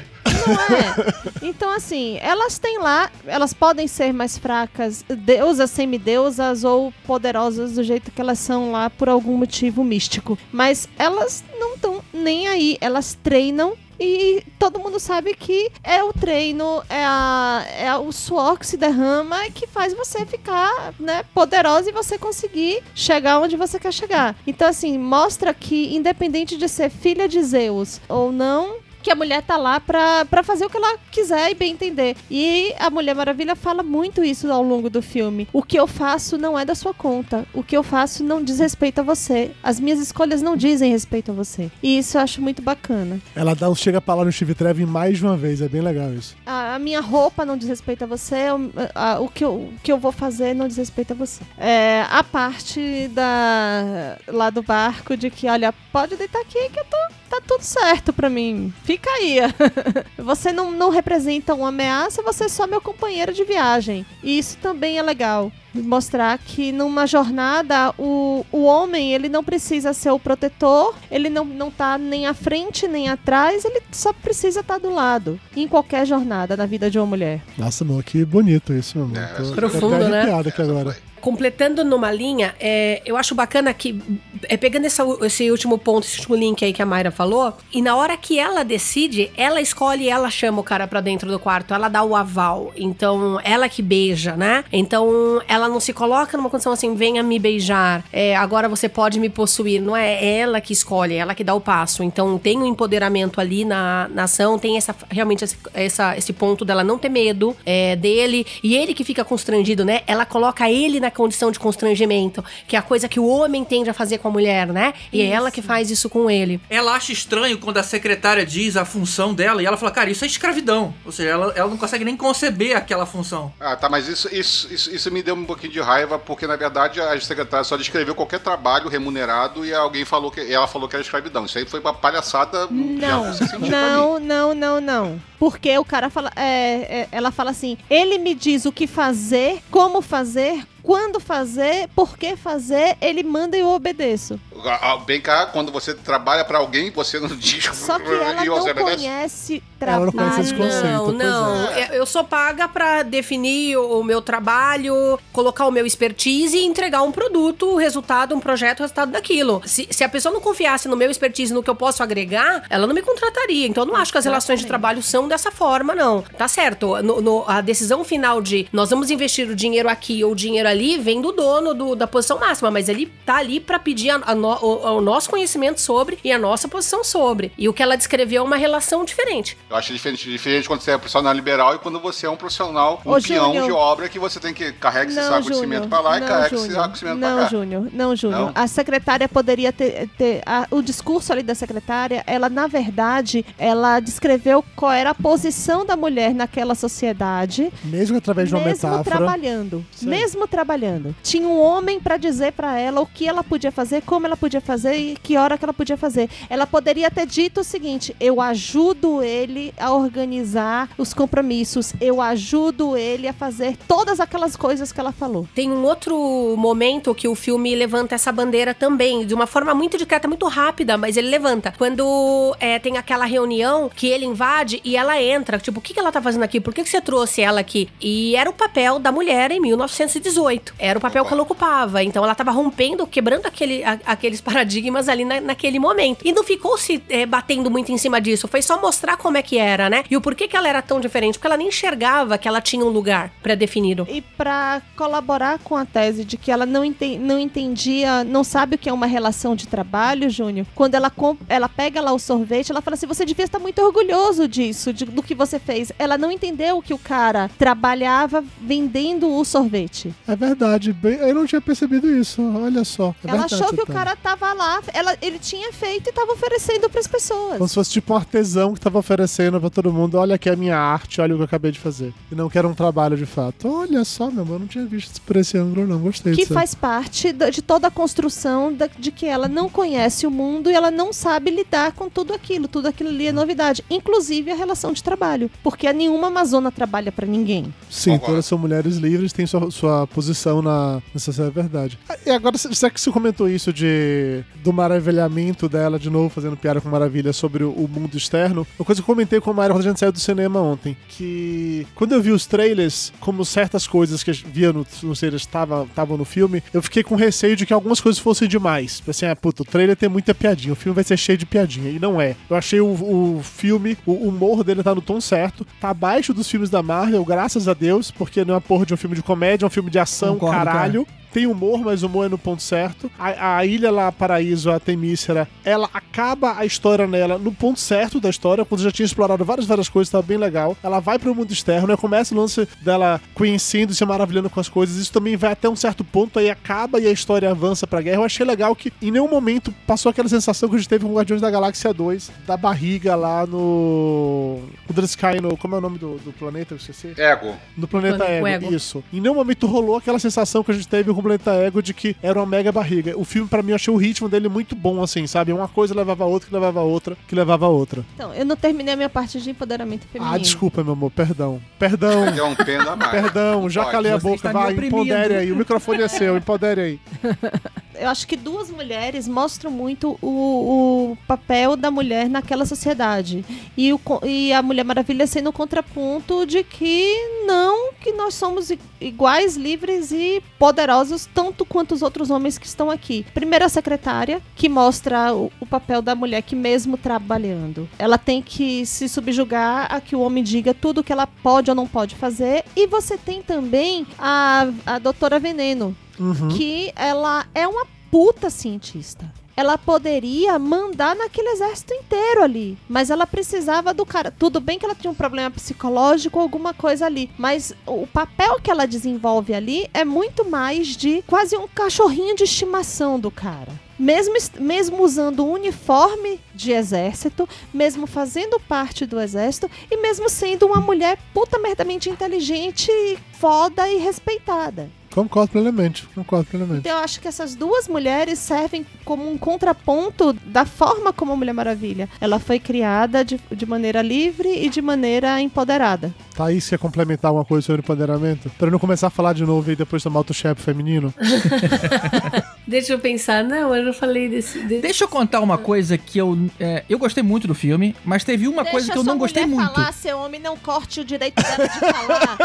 Não é. Então, assim, elas têm lá, elas podem ser mais fracas, deusas, semideusas ou poderosas do jeito que elas são lá por algum motivo místico. Mas elas não estão nem aí. Elas treinam. E todo mundo sabe que é o treino, é, a, é o suor que se derrama que faz você ficar né, poderosa e você conseguir chegar onde você quer chegar. Então, assim, mostra que, independente de ser filha de Zeus ou não, que a mulher tá lá pra, pra fazer o que ela quiser e bem entender. E a Mulher Maravilha fala muito isso ao longo do filme. O que eu faço não é da sua conta. O que eu faço não diz respeito a você. As minhas escolhas não dizem respeito a você. E isso eu acho muito bacana. Ela dá um chega pra lá no Steve Trevor mais de uma vez, é bem legal isso. A, a minha roupa não diz respeito a você. O, a- o que, eu, o que eu vou fazer não diz respeito a você. É, a parte da lá do barco de que, olha, pode deitar aqui que eu tô. Tá tudo certo pra mim. Fica aí. você não, não representa uma ameaça, você é só meu companheiro de viagem. E isso também é legal. Mostrar que numa jornada o, o homem ele não precisa ser o protetor, ele não, não tá nem à frente nem atrás, ele só precisa estar do lado. Em qualquer jornada na vida de uma mulher. Nossa, amor, que bonito isso, meu amor. É, profundo, né? arrepiado aqui agora. Completando numa linha, é, eu acho bacana que, é, pegando essa- esse último ponto, esse último link aí que a Mayra falou, e na hora que ela decide, ela escolhe, ela chama o cara pra dentro do quarto, ela dá o aval. Então, ela que beija, né? Então, ela não se coloca numa condição assim, venha me beijar, é, agora você pode me possuir. Não é ela que escolhe, é ela que dá o passo. Então, tem um empoderamento ali na, na ação, tem essa realmente esse, essa- esse ponto dela não ter medo é, dele, e ele que fica constrangido, né? Ela coloca ele na condição de constrangimento, que é a coisa que o homem tende a fazer com a mulher, né? E é ela que faz isso com ele. Ela acha estranho quando a secretária diz a função dela e ela fala, cara, isso é escravidão. Ou seja, ela, ela não consegue nem conceber aquela função. Ah, tá, mas isso, isso, isso, isso me deu um pouquinho de raiva, porque na verdade a secretária só descreveu qualquer trabalho remunerado e alguém falou que ela falou que era escravidão. Isso aí foi uma palhaçada. Não, não, não, não, não. Porque o cara fala. é, é, ela fala assim: ele me diz o que fazer, como fazer, quando fazer, por que fazer, ele manda e eu obedeço. Ah, ah, Bem cá, quando você trabalha pra alguém, você não diz Só que ela e não você obedece. Conhece Ela não trabalho. conhece esse conceito. Não, não. é. Eu- sou paga pra definir o meu trabalho, colocar o meu expertise e entregar um produto, o resultado, um projeto, o resultado daquilo. Se, se a pessoa não confiasse no meu expertise, no que eu posso agregar, ela não me contrataria. Então eu não acho que as relações de trabalho são dessa forma, não. Tá certo. No- no- a decisão final de nós vamos investir o dinheiro aqui ou o dinheiro ali vem do dono do- da posição máxima, mas ele tá ali pra pedir a- a no- o, o nosso conhecimento sobre e a nossa posição sobre. E o que ela descreveu é uma relação diferente. Eu acho diferente, diferente quando você é profissional liberal e quando você é um profissional, um Ô, peão Júnior. de obra que você tem que carregar esse saco de cimento pra lá e não, carrega esse Júnior. saco de cimento pra Não, cá. Júnior, não, Júnior. Não? A secretária poderia ter. ter- a- o discurso ali da secretária, ela, na verdade, ela descreveu qual era a posição da mulher naquela sociedade. Mesmo através de uma mesmo metáfora. trabalhando. Sim. Mesmo trabalhando. Tinha um homem pra dizer pra ela o que ela podia fazer, como ela podia fazer e que hora que ela podia fazer. Ela poderia ter dito o seguinte: eu ajudo ele a organizar os compromissos, eu ajudo ele a fazer todas aquelas coisas que ela falou. Tem um outro momento que o filme levanta essa bandeira também, de uma forma muito discreta, muito rápida, mas ele levanta. Quando é, tem aquela reunião que ele invade e ela entra, tipo, o que, que ela tá fazendo aqui? Por que, que você trouxe ela aqui? E era o papel da mulher em 1918. Era o papel que ela ocupava. Então ela tava rompendo, quebrando aquele, a- aquele aqueles paradigmas ali na- naquele momento. E não ficou se é, batendo muito em cima disso, foi só mostrar como é que era, né? E o porquê que ela era tão diferente, porque ela nem enxergava que ela tinha um lugar pré-definido. E pra colaborar com a tese de que ela não, enten- não entendia, não sabe o que é uma relação de trabalho, Júnior, quando ela, ela pega lá o sorvete, ela fala assim: você devia estar muito orgulhoso disso, de- do que você fez. Ela não entendeu que o cara trabalhava vendendo o sorvete. É verdade, bem- eu não tinha percebido isso, olha só. É ela verdade, achou que o Tânia. cara tava lá, ela, ele tinha feito e tava oferecendo pras pessoas. Como se fosse tipo um artesão que tava oferecendo pra todo mundo: olha aqui a minha arte, olha o que eu acabei de fazer. E não que era um trabalho de fato. Olha só, meu amor, eu não tinha visto isso por esse ângulo, não. Gostei que faz parte de toda a construção de que ela não conhece o mundo e ela não sabe lidar com tudo aquilo. Tudo aquilo ali é novidade, inclusive a relação de trabalho, porque nenhuma amazona trabalha pra ninguém. Sim, Concordo. todas são mulheres livres, têm sua, sua posição na, nessa é verdade. Ah, E agora, será que você comentou isso de do maravilhamento dela, de novo, fazendo piada com maravilha sobre o, o mundo externo? Uma coisa que eu comentei com a Mayra quando a gente saiu do cinema ontem, que quando eu vi os trailers, como certas coisas que eu via no, nos trailers estavam no filme, eu fiquei com receio de que algumas coisas fossem demais. Assim, ah, puta, o trailer tem muita piadinha, o filme vai ser cheio de piadinha. E não é. Eu achei o, o filme, o humor dele tá no tom certo, tá abaixo dos filmes da Marvel, graças a Deus, porque não é uma porra de um filme de comédia, é um filme de ação, Concordo, caralho. Tem humor, mas o humor é no ponto certo. A, a ilha lá, Paraíso, a Temícera, ela acaba a história nela no ponto certo da história, quando já tinha explorado várias, várias coisas, tava bem legal. Ela vai pro mundo externo, aí começa o lance dela conhecendo e se maravilhando com as coisas. Isso também vai até um certo ponto, aí acaba e a história avança pra guerra. Eu achei legal que em nenhum momento passou aquela sensação que a gente teve com Guardiões da Galáxia 2, da barriga lá no. O Drisky, no. Como é o nome do, do planeta? Eu esqueci. Ego. No planeta Plane- Ego, Ego. isso. Em nenhum momento rolou aquela sensação que a gente teve com o planeta Ego de que era uma mega barriga. O filme, pra mim, eu achei o ritmo dele muito bom, assim, sabe? Uma coisa levava a outra, que levava a outra, que levava a outra. Então, eu não terminei a minha parte de empoderamento feminino. Ah, desculpa, meu amor, perdão. Perdão. É um pena a mais. Perdão, já Pode. calei a Você boca, vai, empodere aí. O microfone é seu, empodere aí. Eu acho que duas mulheres mostram muito o, o papel da mulher naquela sociedade. E, o, e a Mulher Maravilha sendo o contraponto de que não, que nós somos iguais, livres e poderosos, tanto quanto os outros homens que estão aqui. Primeiro a secretária, que mostra o, o papel da mulher que mesmo trabalhando, ela tem que se subjugar a que o homem diga tudo o que ela pode ou não pode fazer. E você tem também a, a doutora Veneno, Uhum. que ela é uma puta cientista. Ela poderia mandar naquele exército inteiro ali, mas ela precisava do cara. Tudo bem que ela tinha um problema psicológico, alguma coisa ali, mas o papel que ela desenvolve ali é muito mais de quase um cachorrinho de estimação do cara. Mesmo, mesmo usando o uniforme de exército, mesmo fazendo parte do exército e mesmo sendo uma mulher puta merdamente inteligente, foda e respeitada. Concordo plenamente, concordo plenamente. Então, eu acho que essas duas mulheres servem como um contraponto da forma como a Mulher Maravilha. Ela foi criada de, de maneira livre e de maneira empoderada. Thaís quer complementar alguma coisa sobre empoderamento? Pra eu não começar a falar de novo e depois tomar outro chefe feminino? Deixa eu pensar. Não, eu não falei desse. de- Deixa eu contar uma coisa que eu. é, eu gostei muito do filme, mas teve uma coisa que eu não gostei muito. falar, seu homem não corte o direito dela de falar.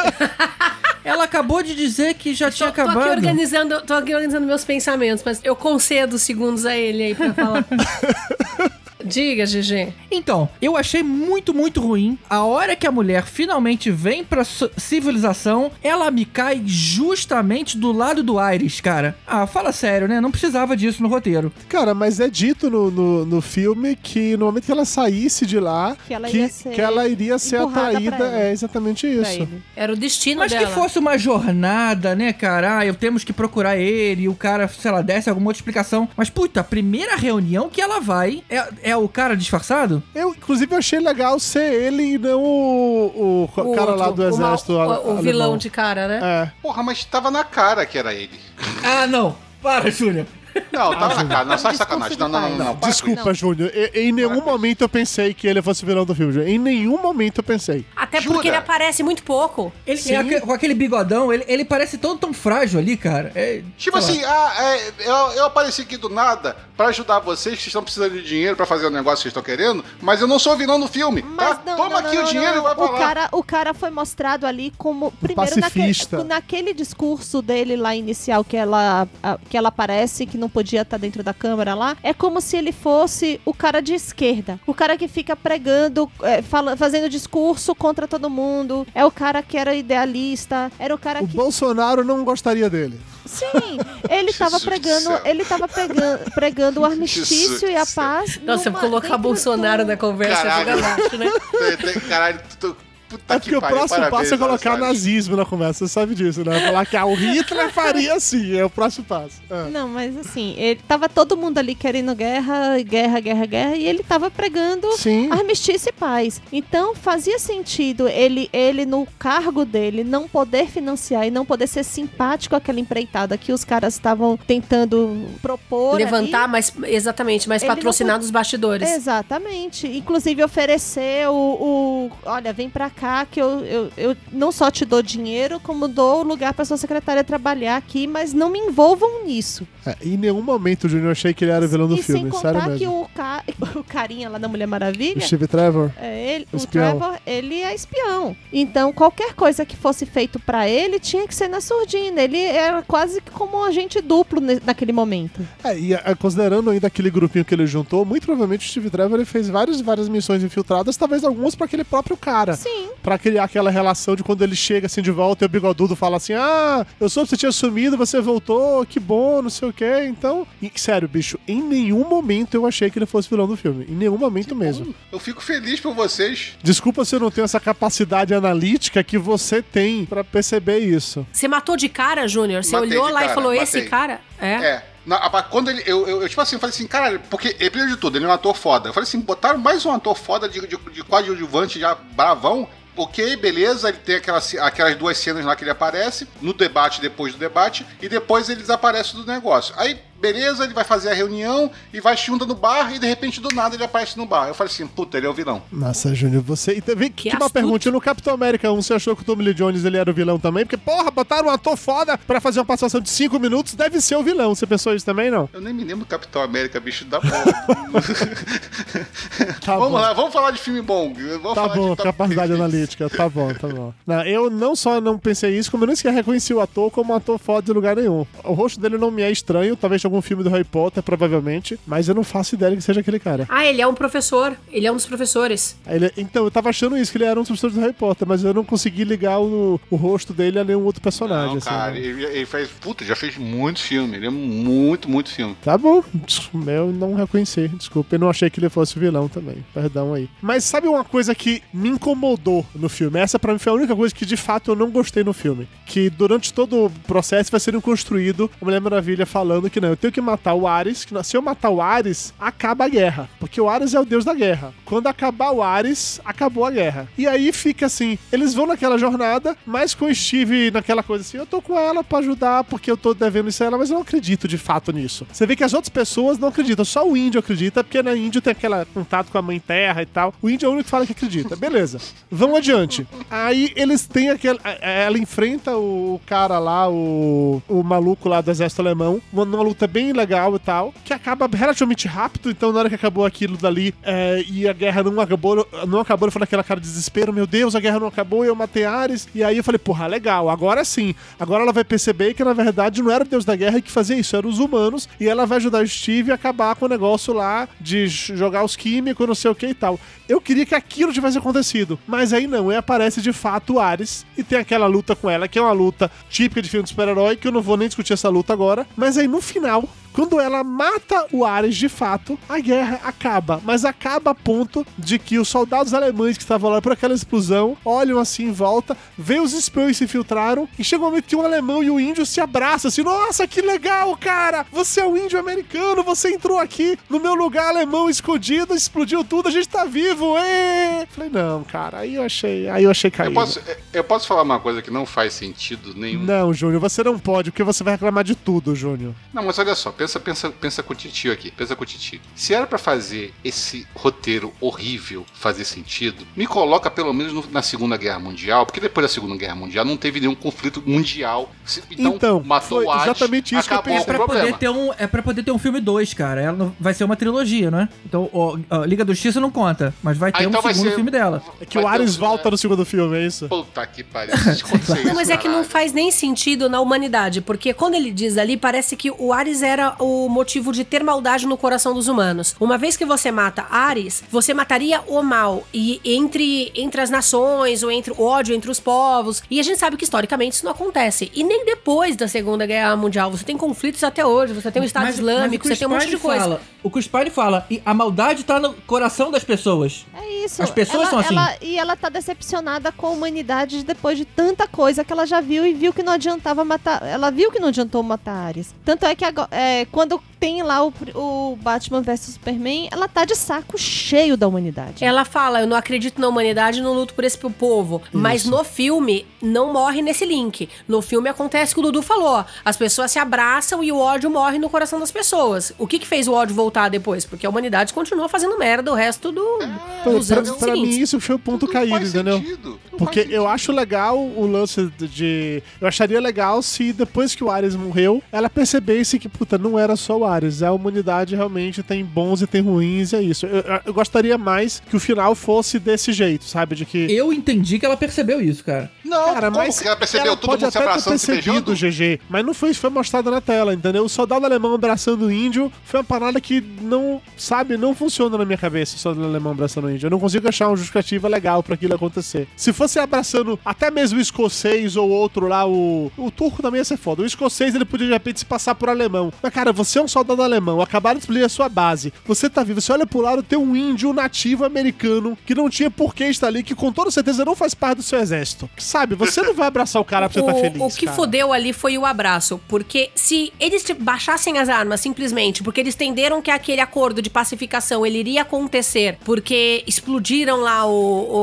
Ela acabou de dizer que já tinha Tô, tô aqui acabado. organizando, tô aqui organizando meus pensamentos, mas eu concedo segundos a ele aí pra falar. Diga, GG. Então, eu achei muito, muito ruim. A hora que a mulher finalmente vem pra civilização, ela me cai justamente do lado do Ares, cara. Ah, fala sério, né? Não precisava disso no roteiro. Cara, mas é dito no, no, no filme que no momento que ela saísse de lá, Que ela que, ia ser que ela iria ser atraída. É exatamente isso. Era o destino Mas dela. que fosse uma jornada, né, cara? Ah, eu temos que procurar ele, e o cara, sei lá, desse alguma outra explicação. Mas, puta, a primeira reunião que ela vai é, é o cara disfarçado? Eu, inclusive, achei legal ser ele e não o, o O cara lá outro, do o mal- exército. O, o vilão de cara, né? É. Porra, mas tava na cara que era ele. Ah, não. Para, Júnior. Não, tava na cara. Não, sai sacanagem. Não, não, não, não. para com Desculpa, Não. Júnior. E- Em nenhum momento eu pensei que ele fosse o vilão do filme. Júnior. Em nenhum momento eu pensei. Até Jura? porque ele aparece muito pouco. Ele, Sim. é aque- com aquele bigodão, ele, ele parece tão, tão frágil ali, cara. É, Tipo sei assim, ah, é, eu, eu apareci aqui do nada pra ajudar vocês que estão precisando de dinheiro pra fazer o negócio que vocês estão querendo, mas eu não sou vilão do filme, Mas tá? não, Toma não, aqui não, o não, dinheiro não. e vai pra o lá. cara, o cara foi mostrado ali como primeiro pacifista. naquele, naquele discurso dele lá inicial que ela a- que ela aparece que não podia estar dentro da câmara lá, é como se ele fosse o cara de esquerda. O cara que fica pregando, é, fala- fazendo discurso contra todo mundo. É o cara que era idealista. Era o cara O que. Bolsonaro não gostaria dele. Sim, ele tava Jesus do pregando, ele tava pregando, pregando o armistício Jesus e a paz. Nossa, numa- colocar Bolsonaro do- na conversa Caralho. joga abaixo, né? Caralho, tu, puta É que porque o próximo parabéns, passo é colocar Nazário. nazismo na conversa, você sabe disso, né? Falar que ah, o Hitler faria assim, é o próximo passo. Ah. Não, mas assim, ele tava todo mundo ali querendo guerra, guerra, guerra, guerra, e ele tava pregando Sim. armistício e paz. Então fazia sentido ele, ele no cargo dele não poder financiar e não poder ser simpático àquela empreitada que os caras estavam tentando propor. Levantar, ali. mas exatamente, mas Ele não patrocinar pode- dos bastidores. Exatamente. Inclusive oferecer o, o- Olha, vem pra cá que eu, eu, eu não só te dou dinheiro, como dou lugar pra sua secretária trabalhar aqui, mas não me envolvam nisso. É, em nenhum momento, Júnior, eu achei que ele era o vilão do e filme, sem sério contar que mesmo. o, ca... o carinha lá da Mulher O Maravilha. Steve Trevor. É, ele, o. Trevor, ele é espião. Então, qualquer coisa que fosse feito pra ele tinha que ser na surdina. Ele era quase que como um agente duplo naquele momento. É, e ah, considerando ainda aquele grupinho que ele juntou, muito provavelmente o Steve Trevor fez várias, várias missões infiltradas, talvez algumas pra aquele próprio cara. Sim. Pra criar aquela relação de quando ele chega assim de volta e o bigodudo fala assim: Ah, eu soube que você tinha sumido, você voltou, que bom, não sei o quê. Então, e, sério, bicho, em nenhum momento eu achei que ele fosse vilão do filme. Em nenhum momento mesmo. Eu fico feliz por vocês. Desculpa se eu não tenho essa capacidade analítica que você tem pra perceber isso. Você matou de cara, Júnior? Você Matei olhou lá e cara, falou, matei. esse cara? É. É. Na, quando ele. Eu, eu, eu, tipo assim, falei assim, cara, porque, primeiro de tudo, ele é um ator foda. Eu falei assim, botaram mais um ator foda de, de, de coadjuvante já bravão. Ok, beleza, ele tem aquelas, aquelas duas cenas lá que ele aparece, no debate, depois do debate, e depois ele desaparece do negócio. Aí, beleza, ele vai fazer a reunião e vai chunda no bar, e de repente, do nada, ele aparece no bar. Eu falei assim, puta, ele é o vilão. Nossa, Júnior, você. E também, que, Que uma pergunta: no Capitão América 1, você achou que o Tommy Lee Jones ele era o vilão também? Porque, porra, botaram um ator foda pra fazer uma participação de 5 minutos, deve ser o vilão. Você pensou isso também, não? Eu nem me lembro do Capitão América, bicho da porra. Tá vamos bom. lá, vamos falar de filme bom. Vamos Tá falar bom, de capacidade 10. analítica. Tá bom, tá bom. Não, eu não só não pensei isso, como eu nem sequer reconheci o ator como um ator foda de lugar nenhum. O rosto dele não me é estranho, talvez algum filme do Harry Potter, provavelmente, mas eu não faço ideia que seja aquele cara. Ah, ele é um professor. Ele é um dos professores. Ele- então, eu tava achando isso, que ele era um dos professores do Harry Potter, mas eu não consegui ligar o, o rosto dele a nenhum outro personagem. Não, assim, cara, né? ele, ele fez. Puta, já fez muitos filmes. Ele é muito, muito filme. Tá bom, eu não reconheci, desculpa. Eu não achei que ele fosse o vilão também, perdão aí. Mas sabe uma coisa que me incomodou no filme? Essa pra mim foi a única coisa que de fato eu não gostei no filme. Que durante todo o processo vai sendo construído a Mulher Maravilha falando que não, tenho que matar o Ares, que se eu matar o Ares, acaba a guerra. Porque o Ares é o deus da guerra. Quando acabar o Ares, acabou a guerra. E aí fica assim, eles vão naquela jornada, mas com o Steve naquela coisa assim, eu tô com ela pra ajudar porque eu tô devendo isso a ela, mas eu não acredito de fato nisso. Você vê que as outras pessoas não acreditam, só o índio acredita, porque na índio tem aquele contato com a mãe terra e tal. O índio é o único que fala que acredita. Beleza. Vamos adiante. Aí eles têm aquele. a- Ela enfrenta o cara lá, o, o maluco lá do exército alemão, uma, uma luta bem legal e tal, que acaba relativamente rápido. Então, na hora que acabou aquilo dali é, e a guerra não acabou, não acabou, ele falou aquela cara de desespero: Meu Deus, a guerra não acabou, eu matei Ares. E aí eu falei: Porra, legal, agora sim. Agora ela vai perceber que na verdade não era o deus da guerra que fazia isso, eram os humanos. E ela vai ajudar o Steve a acabar com o negócio lá de jogar os químicos, não sei o que e tal. Eu queria que aquilo tivesse acontecido, mas aí não, aí aparece de fato o Ares e tem aquela luta com ela, que é uma luta típica de filme de super-herói, que eu não vou nem discutir essa luta agora, mas aí no final, quando ela mata o Ares de fato, a guerra acaba, mas acaba a ponto de que os soldados alemães que estavam lá por aquela explosão olham assim em volta, veem os espiões se infiltraram e chega um momento que um alemão e o índio se abraçam assim: Nossa, que legal, cara! Você é um índio americano, você entrou aqui no meu lugar alemão escondido, explodiu tudo, a gente tá vivo, ê! Falei, não, cara, aí eu achei, aí eu achei Eu caído. posso, eu posso falar uma coisa que não faz sentido nenhum. Não, Júnior, você não pode, porque você vai reclamar de tudo, Júnior. Não, mas olha só, pensa, pensa, pensa com o Titio aqui, pensa com o Titio. Se era pra fazer esse roteiro horrível fazer sentido, me coloca pelo menos no- na Segunda Guerra Mundial, porque depois da Segunda Guerra Mundial não teve nenhum conflito mundial. Então, Então, matou foi o Ares, exatamente isso que eu acabou pensei. É pra, poder ter um, é pra poder ter um filme 2, cara. Ela não- vai ser uma trilogia, não é? Então, ó, ó, Liga da Justiça não conta, mas vai ter Ah, então um vai segundo ser- filme dela. É que o Ares um- volta no segundo filme, é isso? Puta que pariu. Não, mas é que não faz nem sentido na humanidade, porque quando ele diz ali, parece que o Ares era seria o motivo de ter maldade no coração dos humanos. Uma vez que você mata Ares, você mataria o mal. E entre, entre as nações, ou entre o ódio entre os povos. E a gente sabe que historicamente isso não acontece. E nem depois da Segunda Guerra Mundial. Você tem conflitos até hoje, você tem o Estado Mas- Islâmico, mas o você tem um monte de coisa. Fala, o que o Spine fala, e a maldade tá no coração das pessoas. É isso. As pessoas ela, são assim. ela- e ela tá decepcionada com a humanidade depois de tanta coisa que ela já viu e viu que não adiantava matar. Ela viu que não adiantou matar Ares. Tanto é que agora, é, quando tem lá o, o Batman vs Superman, ela tá de saco cheio da humanidade. Ela fala, eu não acredito na humanidade, não luto por esse povo. Mas no filme, não morre nesse link. No filme acontece o que o Dudu falou. As pessoas se abraçam e o ódio morre no coração das pessoas. O que que fez o ódio voltar depois? Porque a humanidade continua fazendo merda o resto do, Pra, dos pra- anos pra mim, seguintes. isso foi o ponto Não caído, faz entendeu? sentido. Porque eu acho legal o lance de. Eu acharia legal se depois que o Ares morreu, ela percebesse que, puta, não era só o Ares. A humanidade realmente tem bons e tem ruins, e é isso. Eu- eu gostaria mais que o final fosse desse jeito, sabe? De que. Eu entendi que ela percebeu isso, cara. Não, Cara, como mas que ela percebeu ela todo pode mundo se até ter abraçando, se percebido, beijando? GG, mas não foi, foi mostrado na tela, entendeu? O soldado alemão abraçando o índio foi uma parada que não, sabe, não funciona na minha cabeça, o soldado alemão abraçando o índio. Eu não consigo achar uma justificativa legal pra aquilo acontecer. Se fosse abraçando até mesmo o escocês ou outro lá, o, o turco também ia ser foda. O escocês, ele podia de repente se passar por alemão. Mas, cara, você é um soldado alemão, acabaram de explodir a sua base, você tá vivo, você olha pro lado, tem um índio nativo americano que não tinha por que estar ali, que com toda certeza não faz parte do seu exército. Sabe, você não vai abraçar o cara pra você estar feliz. o que cara. fodeu ali foi o abraço. Porque se eles baixassem as armas simplesmente porque eles entenderam que aquele acordo de pacificação ele iria acontecer porque explodiram lá o,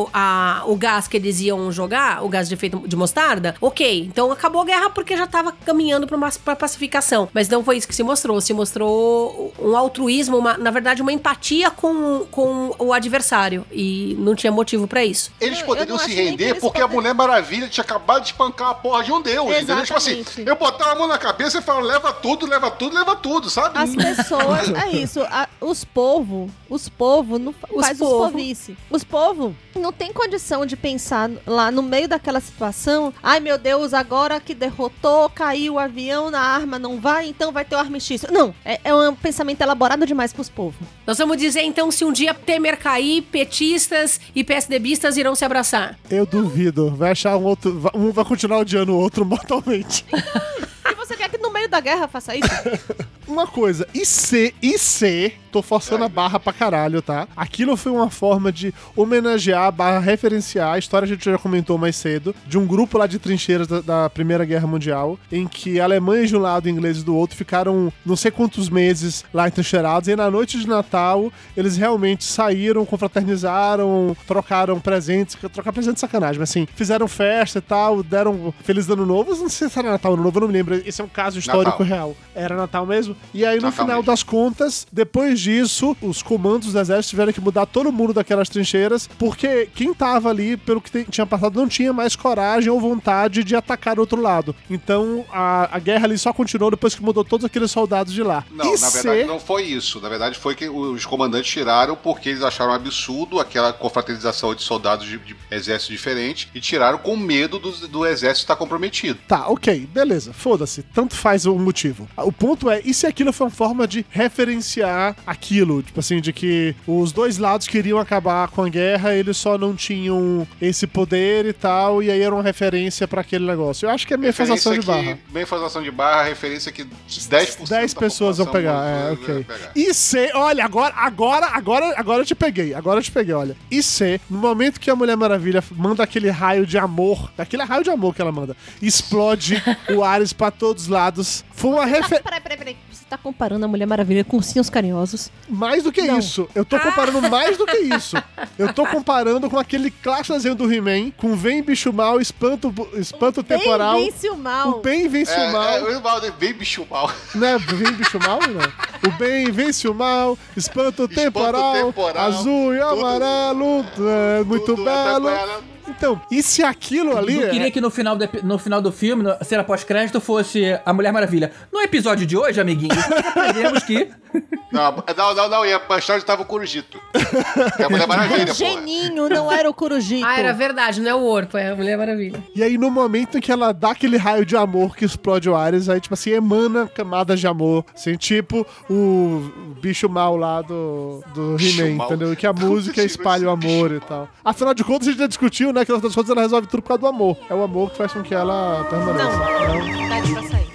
o, a- o gás que eles iam jogar, o gás de efeito de mostarda, ok. Então acabou a guerra porque já tava caminhando pra, uma, pra pacificação. Mas não foi isso que se mostrou. Se mostrou um altruísmo, uma- na verdade, uma empatia com, com o adversário. E não tinha motivo pra isso. Eles poderiam se render porque a Mulher Maravilha tinha acabado de espancar a porra de um deus, entendeu? Tipo assim, Exatamente. eu botava a mão na cabeça e falava, leva tudo, leva tudo, leva tudo, sabe? As pessoas, é isso, a- os povos, os povos não Os faz povo. os povice. Os povos não tem condição de pensar lá no meio daquela situação, ai meu Deus, agora que derrotou, caiu o avião, na arma não vai, então vai ter o armistício. Não, é, é um pensamento elaborado demais pros povos. Nós vamos dizer então se um dia Temer cair, petistas e PSDBistas irão se abraçar. Eu duvido. Vai achar um outro. Um vai continuar odiando o outro mortalmente. E você quer que no meio da guerra faça isso? Uma coisa, e se, e se, tô forçando a barra pra caralho, tá? Aquilo foi uma forma de homenagear, barra referenciar, a história a gente já comentou mais cedo, de um grupo lá de trincheiras da, da Primeira Guerra Mundial, em que alemães de um lado e ingleses do outro ficaram não sei quantos meses lá entrincheirados, e na noite de Natal eles realmente saíram, confraternizaram, trocaram presentes, trocar presentes é sacanagem, mas assim, fizeram festa e tal, deram Feliz Ano Novo, não sei se era Natal Ano Novo, eu não me lembro, esse é um caso histórico Natal. real. Era Natal mesmo? E aí, no final das contas, depois disso, os comandos do exército tiveram que mudar todo mundo daquelas trincheiras, porque quem tava ali, pelo que tinha passado, não tinha mais coragem ou vontade de atacar o outro lado. Então, a, a guerra ali só continuou depois que mudou todos aqueles soldados de lá. Não, e na se- verdade não foi isso. Na verdade foi que os comandantes tiraram porque eles acharam absurdo aquela confraternização de soldados de, de exércitos diferentes e tiraram com medo do, do exército estar comprometido. Tá, ok, beleza, foda-se, tanto faz o motivo. O ponto é, e se aquilo foi uma forma de referenciar aquilo? Tipo assim, de que os dois lados queriam acabar com a guerra, eles só não tinham esse poder e tal, e aí era uma referência pra aquele negócio. Eu acho que é meio forçação de barra. Meio forçação de barra, referência que 10%. 10 da pessoas vão pegar, é, ok. pegar. E se, olha, agora, agora, agora, agora eu te peguei, agora eu te peguei, olha. E se, no momento que a Mulher Maravilha manda aquele raio de amor, aquele raio de amor que ela manda, explode o Ares pra todos os lados, foi uma referência. peraí, peraí, peraí. Você tá comparando a Mulher Maravilha com ursinhos carinhosos? Mais do que Não. isso. Eu tô comparando mais do que isso. Eu tô comparando com aquele clássico do He-Man, com Vem Bicho Mal, Espanto, espanto Temporal. Bem vence o mal. O Bem Vence É, o Mal. é, eu falo de bem bicho mal. Né? Vem bicho mal, não? O bem vence o mal, espanto temporal, temporal, azul e tudo- amarelo, é, muito tudo é belo. Então, e se aquilo ali. Eu queria é- que no final do, no final do filme, no- a cena pós-crédito, fosse a Mulher Maravilha. No episódio de hoje, amiguinhos, nós aprendemos que. Não, não, não, não, e a história estava o Corujito. Que é a Mulher Maravilha. Geninho, não era o Corujito. Ah, era verdade, não é o Orpo, é a Mulher Maravilha. E aí, no momento em que ela dá aquele raio de amor que explode o Ares, aí, tipo assim, emana camadas de amor. Assim, tipo o bicho mal lá do, do He-Man, entendeu? Que a música Como espalha o amor e tal. Afinal de contas, a gente já discutiu, né? Que das contas ela resolve tudo por causa do amor. É o amor que faz com que ela permaneça. Não, pede pra sair.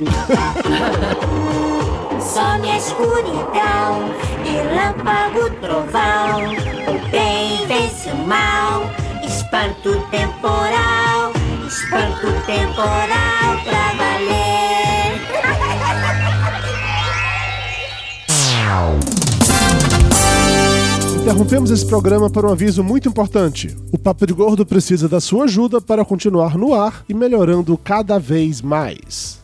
Some a escuridão, relâmpago, trovão, o bem vence o mal, espanto temporal, espanto temporal pra valer. Interrompemos esse programa para um aviso muito importante. O Papo de Gordo precisa da sua ajuda para continuar no ar e melhorando cada vez mais.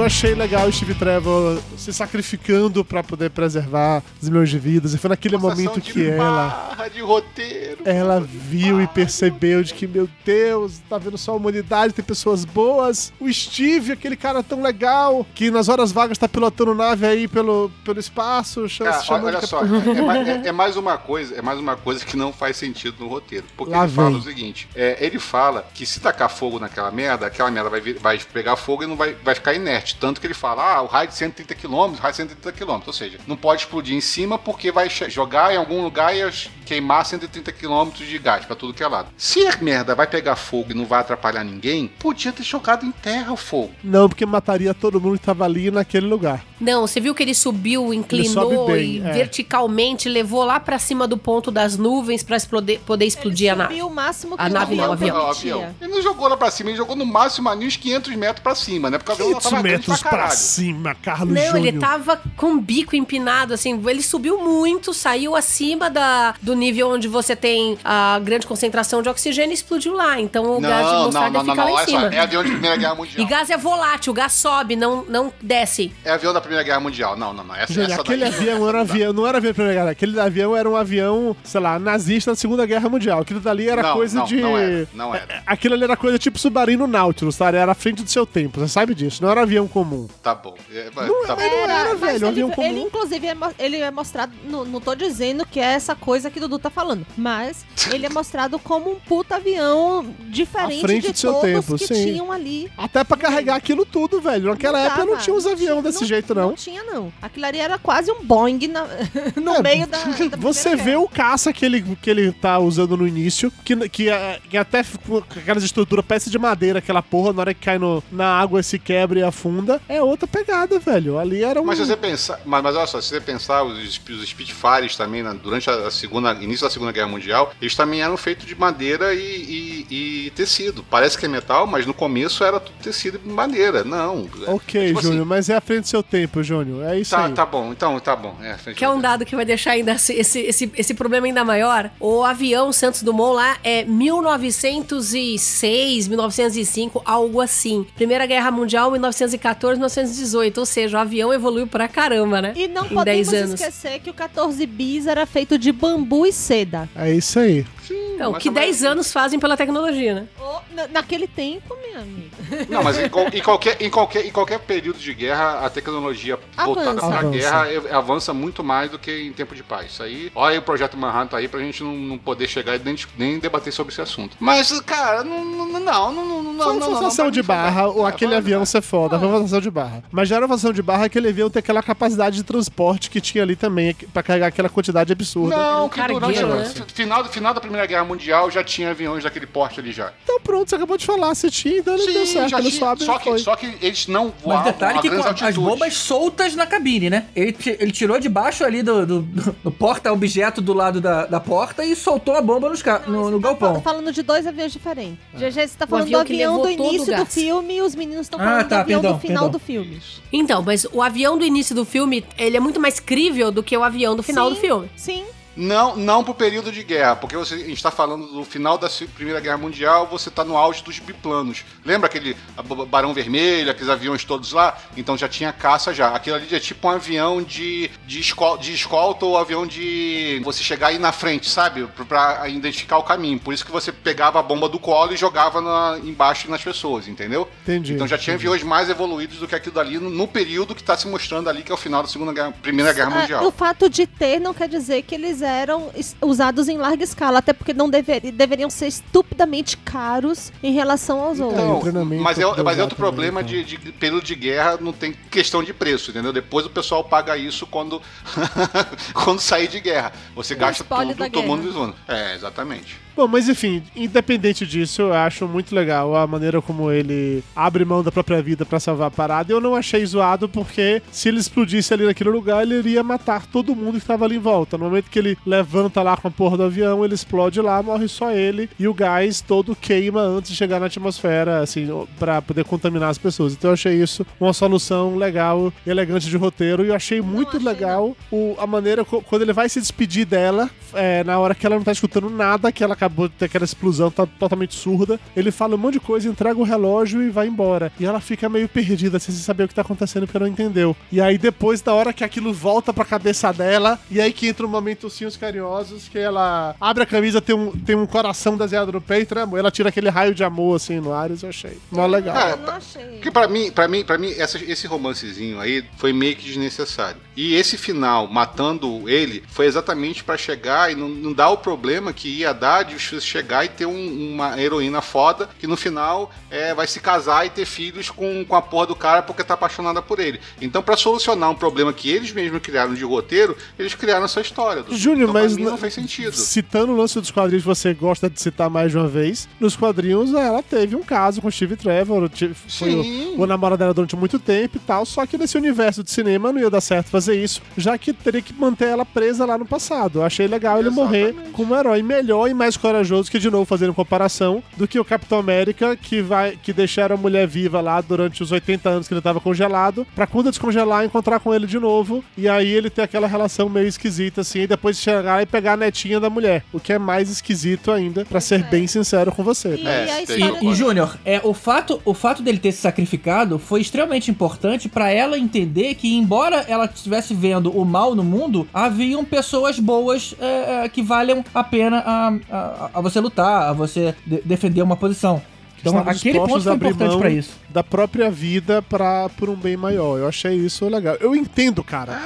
Eu achei legal o Steve Trevor se sacrificando pra poder preservar os milhões de vidas. E foi naquele Uma momento que ela barra, de roteiro. ela viu e percebeu de que, meu Deus, tá vendo só a humanidade, tem pessoas boas. O Steve, aquele cara tão legal, que nas horas vagas tá pilotando nave aí pelo, pelo espaço, Cara, olha de só, é, mais, é- é mais uma coisa, é mais uma coisa que não faz sentido no roteiro. Porque Lá ele fala vem. o seguinte: é, ele fala que se tacar fogo naquela merda, aquela merda vai, vai pegar fogo e não vai, vai ficar inerte. Tanto que ele fala, ah, o raio de 130 km, raio de 130 km. Ou seja, não pode explodir em cima porque vai jogar em algum lugar e queimar 130 km de gás pra tudo que é lado. Se a merda vai pegar fogo e não vai atrapalhar ninguém, podia ter jogado em terra o fogo. Não, porque mataria todo mundo que tava ali naquele lugar. Não, você viu que ele subiu, inclinou sobe bem, e é. verticalmente levou lá pra cima do ponto das nuvens pra explodir, poder explodir a nave. Subiu o máximo que A nave não, avião o avião. Ó, permitia. Ele não jogou lá pra cima, ele jogou no máximo ali uns 500 metros pra cima, né? Porque o avião 500 tava grande metros caralho. cima, Carlos Não, Júnior. Ele tava com o bico empinado, assim, ele subiu muito, saiu acima da, do nível onde você tem a grande concentração de oxigênio e explodiu lá. Então o gás de Não, não, mostarda não, não, fica não, lá em olha só, cima. é avião de Primeira Guerra Mundial. E gás é volátil, o gás sobe, não, não desce. É avião da Primeira Guerra Mundial. Não, não, não. Essa, Júnior, essa aquele daí- avião era um avião, não era avião da Primeira Guerra, aquele avião era um avião, sei lá, nazista da Segunda Guerra Mundial. Aquilo dali era Não, coisa não, de. não era, não era. Aquilo ali era coisa tipo submarino Nautilus, tá? Era à frente do seu tempo, você sabe disso, não era avião comum. Tá bom. É, tá Não bom. Era, Era, mas velho, ele, comum. ele, inclusive, é, ele é mostrado. Não, não tô dizendo que é essa coisa que o Dudu tá falando. Mas ele é mostrado como um puta avião diferente de todos tempo, que sim. tinham ali. Até pra carregar aquilo tudo, velho. Naquela Não época não dava, tinha uns aviões desse jeito, não. Não tinha, não. Aquilo ali era quase um Boeing na- no É, meio da. da Você vê Guerra. o caça que ele, que ele tá usando no início, que, que, é- que até com aquelas estruturas peça de madeira, aquela porra, na hora que cai no, na água se quebra e afunda, é outra pegada, velho. Ali era um. Mas se você pensar, mas, mas olha só, se você pensar, os, os Spitfires também, né, durante a, a segunda, início da Segunda Guerra Mundial, eles também eram feitos de madeira e, e- e tecido. Parece que é metal, mas no começo era tudo tecido e madeira. Não. é- Ok, é tipo Júnior, assim, mas é à frente do seu tempo, Júnior. É isso Tá, aí. tá bom, então tá bom. É, Que é um dado que vai deixar ainda esse, esse, esse, esse problema ainda maior. O avião Santos Dumont lá é 1906, 1905, algo assim. Primeira Guerra Mundial, 1914, 1918. Ou seja, o avião evoluiu pra caramba, né? E não em podemos 10 anos. esquecer que o 14 bis era feito de bambu e seda. É isso aí. Então, mas que também- 10 anos fazem pela tecnologia, né? Na- naquele tempo, meu amigo. Não, mas em, em qualquer, em, qualquer, em qualquer período de guerra, a tecnologia voltada pra Avança. guerra é- avança muito mais do que em tempo de paz. Isso aí, olha aí o projeto Manhattan aí pra gente não, não poder chegar e nem, nem debater sobre esse assunto. Mas, cara, não, não, não, não, não, não, Foi não, uma não, forçação não, de barra, ou É, aquele avião ser foda, foi uma forçação de barra. Mas já era uma forçação de barra que ele avião ter aquela capacidade de transporte que tinha ali também, pra carregar aquela quantidade absurda. Não, que durante né? o final, final da Primeira Guerra Mundial já tinha aviões daquele porte ali já. Então pronto, você acabou de falar. Se tinha, então não deu certo. Ele tinha. sobe só, que, só que eles não Mas voavam detalhe a que com grandes a- as altitudes. bombas soltas na cabine, né? Ele, ele tirou de baixo ali do, do, do- do porta-objeto do lado da, da porta e soltou a bomba nos ca- no, no Você tá galpão. fa- falando de dois aviões diferentes. GG, você tá falando avião do avião do início do filme e os meninos estão Ah, falando tá, do avião perdão, do final perdão. do filme. Então, mas o avião do início do filme, ele é muito mais crível do que o avião do final Sim, do filme. Sim. Não, não pro período de guerra, porque você, a gente está falando do final da Primeira Guerra Mundial, você tá no auge dos biplanos. Lembra aquele Barão Vermelho, aqueles aviões todos lá? Então já tinha caça já. Aquilo ali é tipo um avião de, de, escol, de escolta ou avião de você chegar aí na frente, sabe? Pra, pra identificar o caminho. Por isso que você pegava a bomba do colo e jogava na- embaixo nas pessoas, entendeu? Entendi. Então já tinha aviões mais evoluídos do que aquilo dali no, no período que tá se mostrando ali, que é o final da Segunda Guerra, Primeira Guerra Ah, Mundial. O fato de ter não quer dizer que eles eram es- usados em larga escala, até porque não deveri- deveriam ser estupidamente caros em relação aos Então, outros. o mas é, mas é outro também, problema então. de, de período de guerra, não tem questão de preço, entendeu? Depois o pessoal paga isso quando, quando sair de guerra. Você gasta espólio da tudo tomando guerra. É, exatamente. Bom, mas enfim, independente disso, eu acho muito legal a maneira como ele abre mão da própria vida pra salvar a parada. Eu não achei zoado porque se ele explodisse ali naquele lugar, ele iria matar todo mundo que tava ali em volta. No momento que ele levanta lá com a porra do avião, ele explode lá, morre só ele e o gás todo queima antes de chegar na atmosfera, assim, pra poder contaminar as pessoas. Então eu achei isso uma solução legal, elegante de roteiro e eu achei muito achei, legal o- a maneira quando ele vai se despedir dela, é, na hora que ela não tá escutando nada, que ela acabou de ter aquela explosão, tá totalmente surda. Ele fala um monte de coisa, entrega o relógio e vai embora. E ela fica meio perdida, sem saber o que tá acontecendo, porque não entendeu. E aí depois, da hora que aquilo volta pra cabeça dela, e aí que entra um momento os carinhosos, que ela abre a camisa, tem um, tem um coração desenhado no peito, né, amor? Ela tira aquele raio de amor, assim, no Ares, eu achei. Mó legal. É, Eu não achei. Porque pra mim, para mim, para mim essa- esse romancezinho aí foi meio que desnecessário. E esse final matando ele foi exatamente pra chegar e não, não dar o problema que ia dar de chegar e ter um- uma heroína foda que no final é, vai se casar e ter filhos com, com a porra do cara porque tá apaixonada por ele. Então pra solucionar um problema que eles mesmos criaram de roteiro, eles criaram essa história. do- Júnior, então, mas não- fez sentido. Citando o lance dos quadrinhos que você gosta de citar mais de uma vez, nos quadrinhos ela teve um caso com Steve Trevor, ti- foi Sim. o, o namorado dela durante muito tempo e tal, só que nesse universo de cinema não ia dar certo fazer isso, já que teria que manter ela presa lá no passado. Eu achei legal ele morrer como um herói melhor e mais corajoso, que de novo fazendo comparação, do que o Capitão América, que vai que deixaram a mulher viva lá durante os 80 anos que ele tava congelado, pra quando descongelar encontrar com ele de novo, e aí ele ter aquela relação meio esquisita assim, e depois chegar e pegar a netinha da mulher, o que é mais esquisito ainda, pra ser bem sincero com você. E? É, história... E, e Júnior, é, o, fato, o fato dele ter se sacrificado foi extremamente importante pra ela entender que, embora ela estivesse vendo o mal no mundo, haviam pessoas boas é, é, que valem a pena a, a, a você lutar, a você de- defender uma posição. Então, aquele ponto foi importante mão pra isso. Da própria vida pra, por um bem maior. Eu achei isso legal. Eu entendo, cara,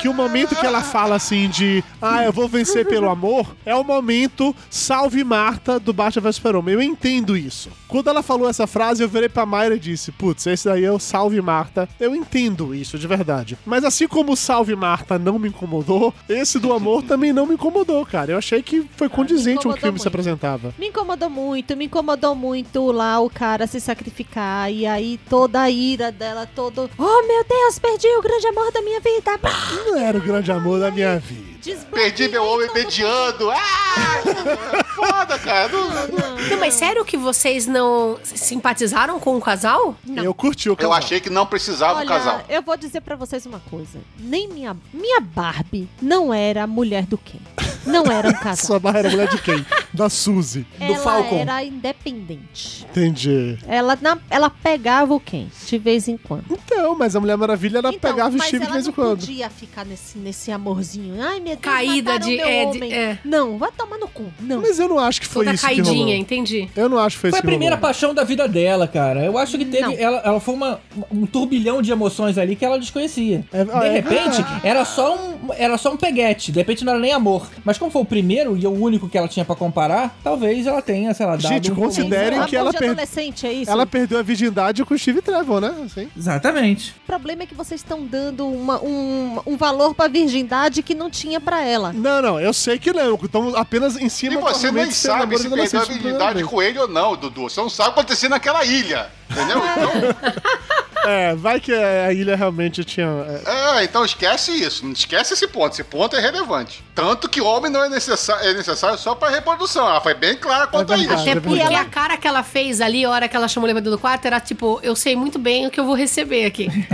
que o momento que ela fala assim de ah, eu vou vencer pelo amor, é o momento salve Marta do Batman vs Super-Homem. Eu entendo isso. Quando ela falou essa frase, eu virei pra Mayra e disse, putz, esse daí é o salve Marta. Eu entendo isso, de verdade. Mas assim como o salve Marta não me incomodou, esse do amor também não me incomodou, cara. Eu achei que foi condizente com o que o incomodou filme se muito. apresentava. Me incomodou muito, me incomodou muito lá o cara se sacrificar e aí toda a ira dela, todo. Oh meu Deus, perdi o grande amor da minha vida. Não era o grande amor da minha vida. Perdi meu homem todo mediano. Ah! Foda, cara. Não- Não, mas sério que vocês não simpatizaram com o casal? Não. Eu curti o Eu casal. achei que não precisava Olha, do casal. eu vou dizer pra vocês uma coisa. Nem minha, minha Barbie não era a mulher do Ken. Não era um casal. Sua barra era mulher de quem? Da Suzy. Ela Falcon. era independente. Entendi. Ela, na- ela pegava o Ken, de vez em quando. Então, mas a Mulher Maravilha, ela Então, pegava o mas Steve de ela vez em não quando. podia ficar nesse, nesse amorzinho. Ai, meu Deus, Caída de- meu é, de- homem. é. Não, vai tomar no cu. Não. Mas eu não acho que foi Toda isso que caidinha, rolou. entendi. Eu não acho que foi, Foi a isso que primeira rolou. paixão da vida dela, cara. Eu acho que teve. Ela, ela foi uma, um turbilhão de emoções ali que ela desconhecia. É- de ah, é repente, verdade. era só um. Era só um peguete. De repente não era nem amor. Mas como foi o primeiro e o único que ela tinha pra comparar. talvez ela tenha, sei lá, dado Gente, um considerem que ela, de per- adolescente, é isso? ela perdeu a virgindade com o Steve Trevor, né? Assim. Exatamente. O problema é que vocês estão dando uma- um, um valor pra virgindade que não tinha pra ela. Não, não, eu sei que não. Estamos apenas em E cima você argumento nem sabe se de perdeu a habilidade com ele ou não, Dudu. Você não sabe o que aconteceu naquela ilha. Entendeu? Então, É, vai que a ilha realmente tinha. é, é, então esquece isso. Não esquece esse ponto. Esse ponto é relevante. Tanto que o homem não é necessário, é necessário só pra reprodução. Ela foi bem clara quanto É a verdade. isso. Até É porque a cara que ela fez ali, a hora que ela chamou o elevador do quarto, era tipo, eu sei muito bem o que eu vou receber aqui.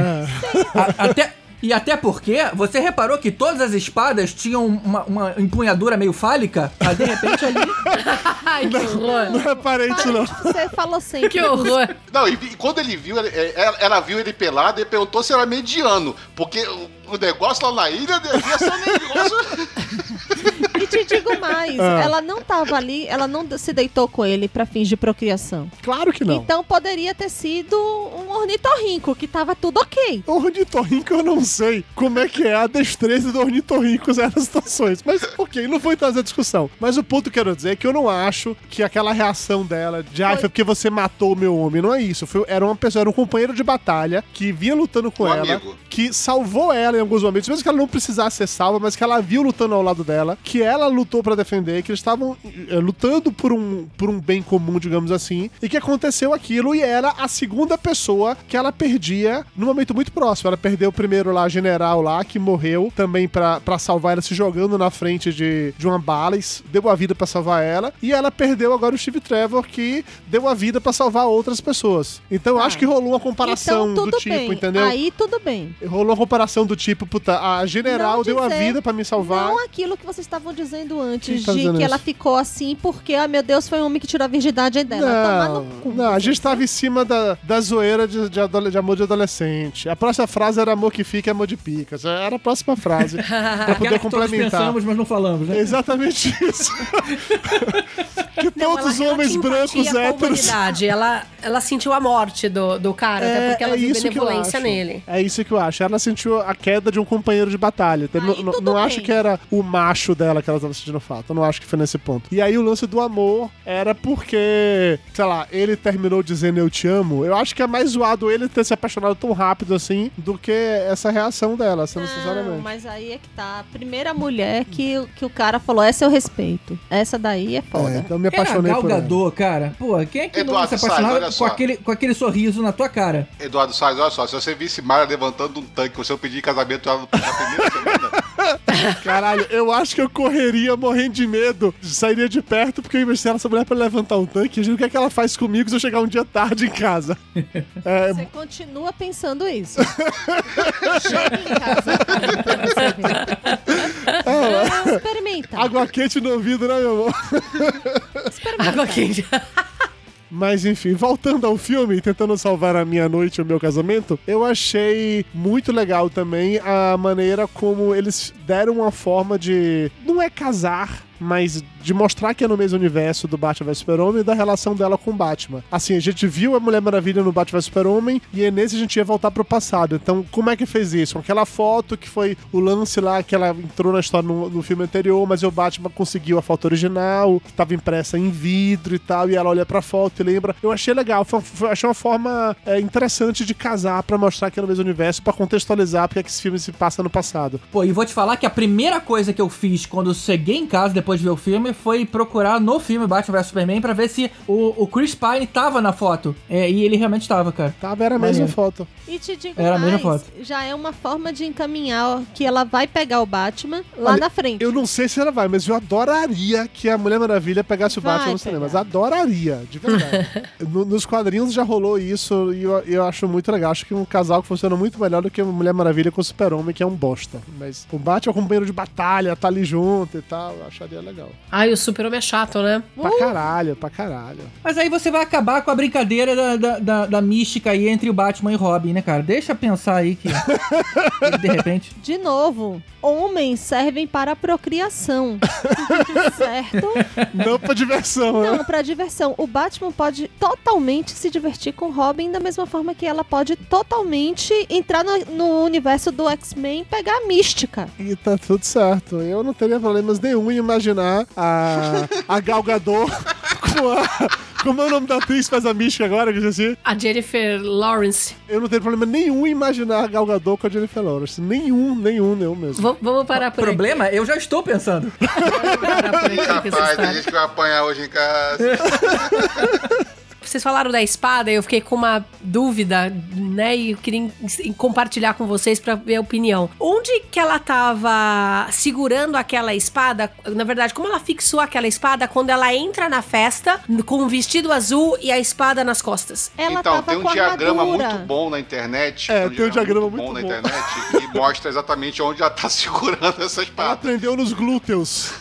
A- até, e até porque, você reparou que todas as espadas tinham uma, uma empunhadura meio fálica? Mas de repente ali. Ai, que horror. Não reparei isso, não. Você falou sempre. Que horror. Não, e, e quando ele viu, é, ela, ela viu ele pelado e perguntou se era mediano. Porque o, o negócio lá na ilha devia ser um negócio. Te digo mais, Ah. ela não tava ali, ela não se deitou com ele pra fins de procriação. Claro que não. Então poderia ter sido um ornitorrinco, que tava tudo ok. O ornitorrinco eu não sei como é que é a destreza do ornitorrinco nessas situações. Mas, ok, não foi trazer a discussão. Mas o ponto que eu quero dizer é que eu não acho que aquela reação dela de ai, Foi- foi porque você matou o meu homem. Não é isso. Foi- era uma pessoa, era um companheiro de batalha que vinha lutando com Um ela, amigo. que salvou ela em alguns momentos, mesmo que ela não precisasse ser salva, mas que ela viu lutando ao lado dela, que ela lutou pra defender, que eles estavam eh, lutando por um, por um bem comum, digamos assim, e que aconteceu aquilo e era a segunda pessoa que ela perdia num momento muito próximo. Ela perdeu o primeiro lá, general lá, que morreu também pra pra salvar ela, se jogando na frente de, de uma bala, e deu a vida pra salvar ela, e ela perdeu agora o Steve Trevor, que deu a vida pra salvar outras pessoas. Então eu acho que rolou uma comparação então do tipo, bem. entendeu? Aí tudo bem. Rolou uma comparação do tipo, puta, a general Não deu a dizer- vida pra me salvar. Não aquilo que vocês estavam dizendo antes, Quem tá de dizendo que isso? ela ficou assim porque, ah, meu Deus, foi um homem que tirou a virgindade dela. Não, cu. não, a gente tava em cima da, da zoeira de, de, de amor de adolescente. A próxima frase era amor que fica, amor de pica. Era a próxima frase. pra poder complementar. pensamos, mas não falamos, né? É exatamente isso. que Não, todos os homens brancos héteros. Ela, ela sentiu a morte do, do cara, até porque ela viu isso que eu benevolência nele. É isso que eu acho. Ela sentiu a queda de um companheiro de batalha. Aí não- não bem. acho que era o macho dela que ela estava sentindo falta. Eu não acho que foi nesse ponto. E aí o lance do amor era porque, sei lá, ele terminou dizendo eu te amo. Eu acho que é mais zoado ele ter se apaixonado tão rápido assim do que essa reação dela, sendo Não, sinceramente. mas aí é que tá. A primeira mulher que, que o cara falou, essa eu respeito. Essa daí é É, foda. então eu me Era apaixonei Gal por ela. Gadot, cara. Pô, quem é que não Eduardo se Salles, apaixonava olha com aquele, com aquele sorriso na tua cara? Eduardo Salles, olha só, se você visse Mara levantando um tanque, você eu pedir casamento ela na primeira semana. Caralho, eu acho que eu correria morrendo de medo, sairia de perto, porque eu imagino essa mulher pra levantar um tanque. Eu digo, o que é que ela faz comigo se eu chegar um dia tarde em casa? É, Você continua pensando isso. Chega em casa pra você ver. É, experimenta. água quente no ouvido, né, meu amor? Água quente. Mas enfim, voltando ao filme, tentando salvar a minha noite e o meu casamento, eu achei muito legal também a maneira como eles deram uma forma de. Não é casar, mas de mostrar que é no mesmo universo do Batman vs Super-Homem e da relação dela com o Batman. Assim, a gente viu a Mulher Maravilha no Batman vs Super-Homem e é nesse a gente ia voltar pro passado. Então, como é que fez isso? Aquela foto que foi o lance lá que ela entrou na história no, no filme anterior, mas o Batman conseguiu a foto original, que tava impressa em vidro e tal, e ela olha pra foto e lembra. Eu achei legal, foi, foi- achei uma forma é, interessante de casar pra mostrar que é no mesmo universo, pra contextualizar porque é que esse filme se passa no passado. Pô, e vou te falar que a primeira coisa que eu fiz quando cheguei em casa depois de ver o filme foi procurar no filme Batman vs Superman pra ver se o, o Chris Pine tava na foto. É, e ele realmente tava, cara. Tava, era a mesma foto. E te digo Era a mesma mais, foto. já é uma forma de encaminhar que ela vai pegar o Batman lá Olha, na frente. Eu não sei se ela vai, mas eu adoraria que a Mulher Maravilha pegasse o Vai Batman nos pegar. cinemas. Adoraria, de verdade. No- nos quadrinhos já rolou isso e eu, eu acho muito legal. Acho que um casal que funciona muito melhor do que a Mulher Maravilha com o Super-Homem, que é um bosta. Mas o Batman é um companheiro de batalha, tá ali junto e tal. Eu acharia legal. Ai, o super-homem é chato, né? Pra caralho, pra caralho. Mas aí você vai acabar com a brincadeira da, da, da- da mística aí entre o Batman e Robin, né, cara? Deixa pensar aí que. que de repente. De novo, homens servem para a procriação. certo? Não pra diversão, né? Não, pra diversão. O Batman pode totalmente se divertir com Robin da mesma forma que ela pode totalmente entrar no, no universo do X-Men e pegar a mística. E tá tudo certo. Eu não teria problemas nenhum em imaginar a a, a Gal Gadot com a... Como é o nome da atriz que faz a mística agora, que eu esqueci? A Jennifer Lawrence. Eu não tenho problema nenhum em imaginar a Gal Gadot com a Jennifer Lawrence. Nenhum, nenhum, nenhum mesmo. V- vamos parar por Problema? Eu já estou pensando. aqui. Vamos parar por aqui Rapaz, tem gente que vai apanhar hoje em casa. Vocês falaram da espada, eu fiquei com uma dúvida, né? E eu queria em- em compartilhar com vocês pra ver a opinião. Onde que ela tava segurando aquela espada? Na verdade, como ela fixou aquela espada quando ela entra na festa com um vestido azul e a espada nas costas? Ela então, tava tem um com diagrama armadura. muito bom na internet. É, tem um diagrama bom muito na bom. internet que mostra exatamente onde ela tá segurando essa Ela espada. prendeu nos glúteos.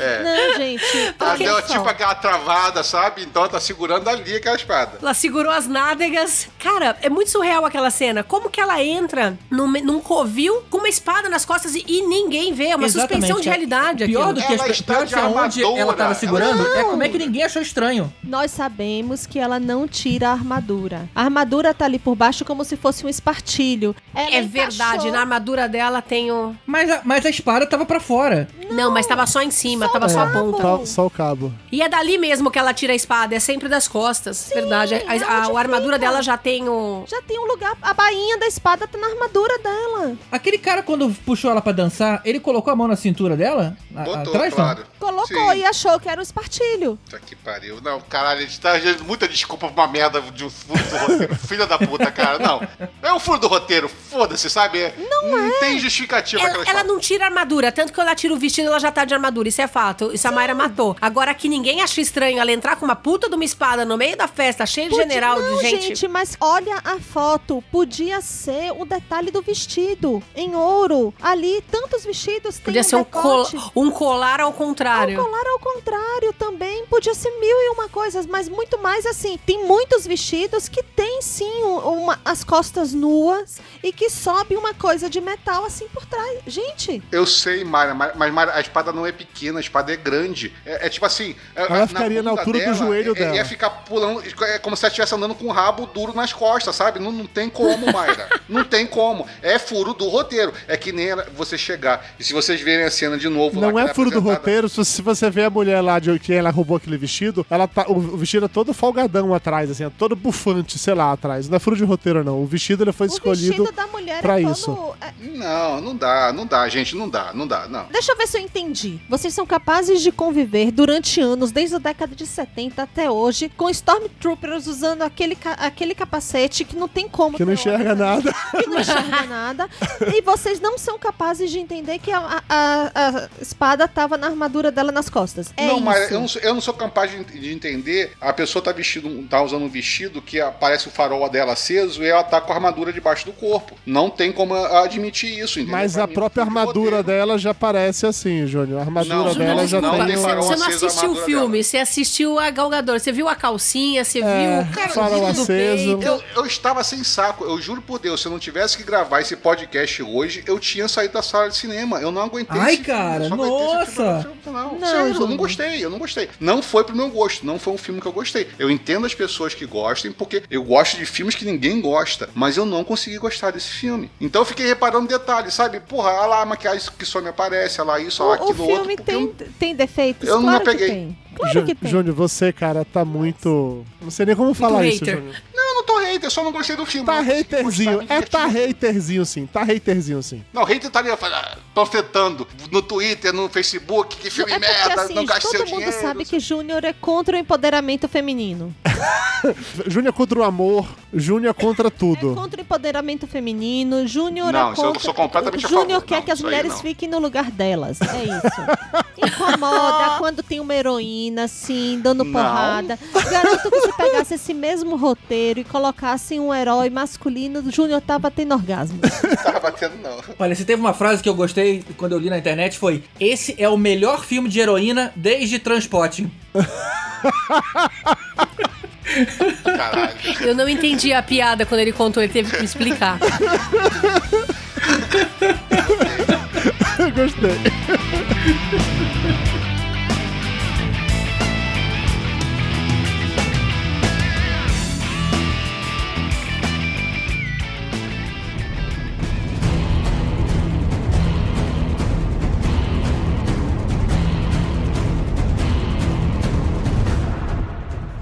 Não, gente. Ela deu tipo aquela travada, sabe? Então ela tá segurando ali aquela espada. Ela segurou as nádegas. Cara, é muito surreal aquela cena. Como que ela entra num, num covil com uma espada nas costas e, e ninguém vê? É uma suspensão de realidade Pior aquilo. do que, Ela as, pior de que aonde armadura. ela tava segurando Ela- é como é que ninguém achou estranho. Nós sabemos que ela não tira a armadura. A armadura tá ali por baixo como se fosse um espartilho. Ela É encaixou- verdade, na armadura dela tem o. Mas a, mas a espada tava pra fora. Não, mas tava só em cima, tava só a ponta. Só, só o cabo. E é dali mesmo que ela tira a espada, é sempre das costas. Verdade. A, a- a- armadura fica? dela já tem o. Já tem um lugar. A bainha da espada tá na armadura dela. Aquele cara, quando puxou ela pra dançar, ele colocou a mão na cintura dela? Botou, atrás, não? claro. Colocou Sim. e achou que era um espartilho. Puta que pariu. Não, caralho, a gente tá dando muita desculpa pra uma merda de um furo do roteiro. Filha da puta, cara. Não. É um furo do roteiro. Foda-se, sabe? Não, tem justificativa Ela, ela não tira armadura, tanto que quando ela tira o vestido, ela já tá de armadura. Isso é fato. Isso a Mayra matou. Agora que ninguém acha estranho ela entrar com uma puta de uma espada no meio da festa, cheia de Podia- general não, de gente. mas olha a foto. Podia ser o detalhe do vestido. Em ouro. Ali, tantos vestidos tem Podia ser um, col- decote. um colar ao contrário. O colar ao contrário também. Podia ser mil e uma coisas, mas muito mais assim. Tem muitos vestidos que tem sim um- uma, as costas nuas e que sobe uma coisa de metal assim por trás. Gente, Eu sei, Mara, mas, mas Mara, a espada não é pequena, a espada é grande. É, é tipo assim. é- Ela na ficaria na bunda altura do joelho é- é- dela. Ia ficar pulando, é como se ela estivesse andando com o rabo duro nas costas, sabe? Não, não tem como, Mayra. não tem como. É furo do roteiro. É que nem você chegar. E se vocês verem a cena de novo lá, Não é ela furo do roteiro. Se você vê a mulher lá de que ela roubou aquele vestido, ela tá, o vestido é todo folgadão atrás, assim, é todo bufante, sei lá, atrás. Não é furo de roteiro, não. O vestido ele foi o escolhido. vestido da mulher pra é isso. é- Não, não dá, não dá, gente, não dá, não dá, não. Deixa eu ver se eu entendi. Vocês são capazes de conviver durante anos, desde a década de 70 até hoje, com Stormtroopers usando aquele, ca- aquele capacete que não tem como. Que não enxerga outra- nada. Que não enxerga nada. E vocês não são capazes de entender que a, a- a espada tava na armadura dela nas costas. É não, isso. mas eu não, sou, eu não sou capaz de, de entender. A pessoa tá vestido, tá usando um vestido que aparece o farol dela aceso e ela tá com a armadura debaixo do corpo. Não tem como admitir isso, entendeu? Mas Pra a mim, própria armadura roteiro. dela já parece assim, Júnior. A armadura Não, dela não, já não tem farol. Você não assistiu o filme, dela. você assistiu a Galgador. Você viu a calcinha, você É, viu cara, farol o do aceso. peito. Eu, eu estava sem saco, eu juro por Deus, se eu não tivesse que gravar esse podcast hoje, eu tinha saído da sala de cinema. Eu não aguentei Ai, esse cara, filme, eu só aguentei esse nossa. filme final. Não, Sério, eu não gostei, eu não gostei. Não foi pro meu gosto, não foi um filme que eu gostei. Eu entendo as pessoas que gostem, porque eu gosto de filmes que ninguém gosta, mas eu não consegui gostar desse filme. Então eu fiquei reparando detalhes, sabe? Porra, olha lá a maquiagem que só me aparece, olha lá isso, olha lá O, o aquilo filme outro. tem, tem defeitos? Eu não claro apeguei. tem. Claro Jú- que tem. Júnior, você, cara, tá muito. Não sei nem como falar isso, hater. Júnior. Não, eu não tô hater, eu só não gostei do filme. Tá Eu não haterzinho. gostar, me É, tá haterzinho sim. Tá haterzinho sim. Não, hater tá ali panfletando no Twitter, no Facebook, que filme É porque merda, assim, não gaste seu todo mundo dinheiro. sabe que Júnior é contra o empoderamento feminino. Júnior contra o amor, Júnior contra É tudo. contra o empoderamento feminino. Júnior Não, é isso eu contra. sou completamente Júnior quer Não, que as isso mulheres não. fiquem no lugar delas. É isso. Incomoda quando tem uma heroína, assim, dando Não. porrada. Garanto que se pegasse esse mesmo roteiro e colocasse um herói masculino, o Júnior tava tendo orgasmo. Não tava batendo, não. Olha, se teve uma frase que eu gostei quando eu li na internet foi: Esse é o melhor filme de heroína desde Transporte. Caralho. Eu não entendi a piada quando ele contou, ele teve que me explicar. Eu gostei.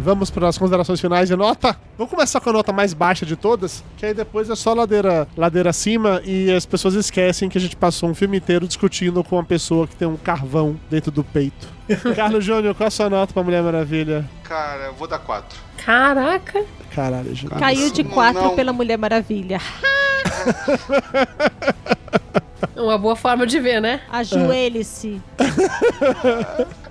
Vamos para as considerações finais e nota. Vamos começar com a nota mais baixa de todas, que aí depois é só ladeira, ladeira acima e as pessoas esquecem que a gente passou um filme inteiro discutindo com uma pessoa que tem um carvão dentro do peito. Carlos Júnior, qual a sua nota pra Mulher Maravilha? Cara, eu vou dar quatro. Caraca. Caralho, Júnior. Caiu de Não, quatro não. pela Mulher Maravilha. Uma boa forma de ver, né? Ajoelhe-se.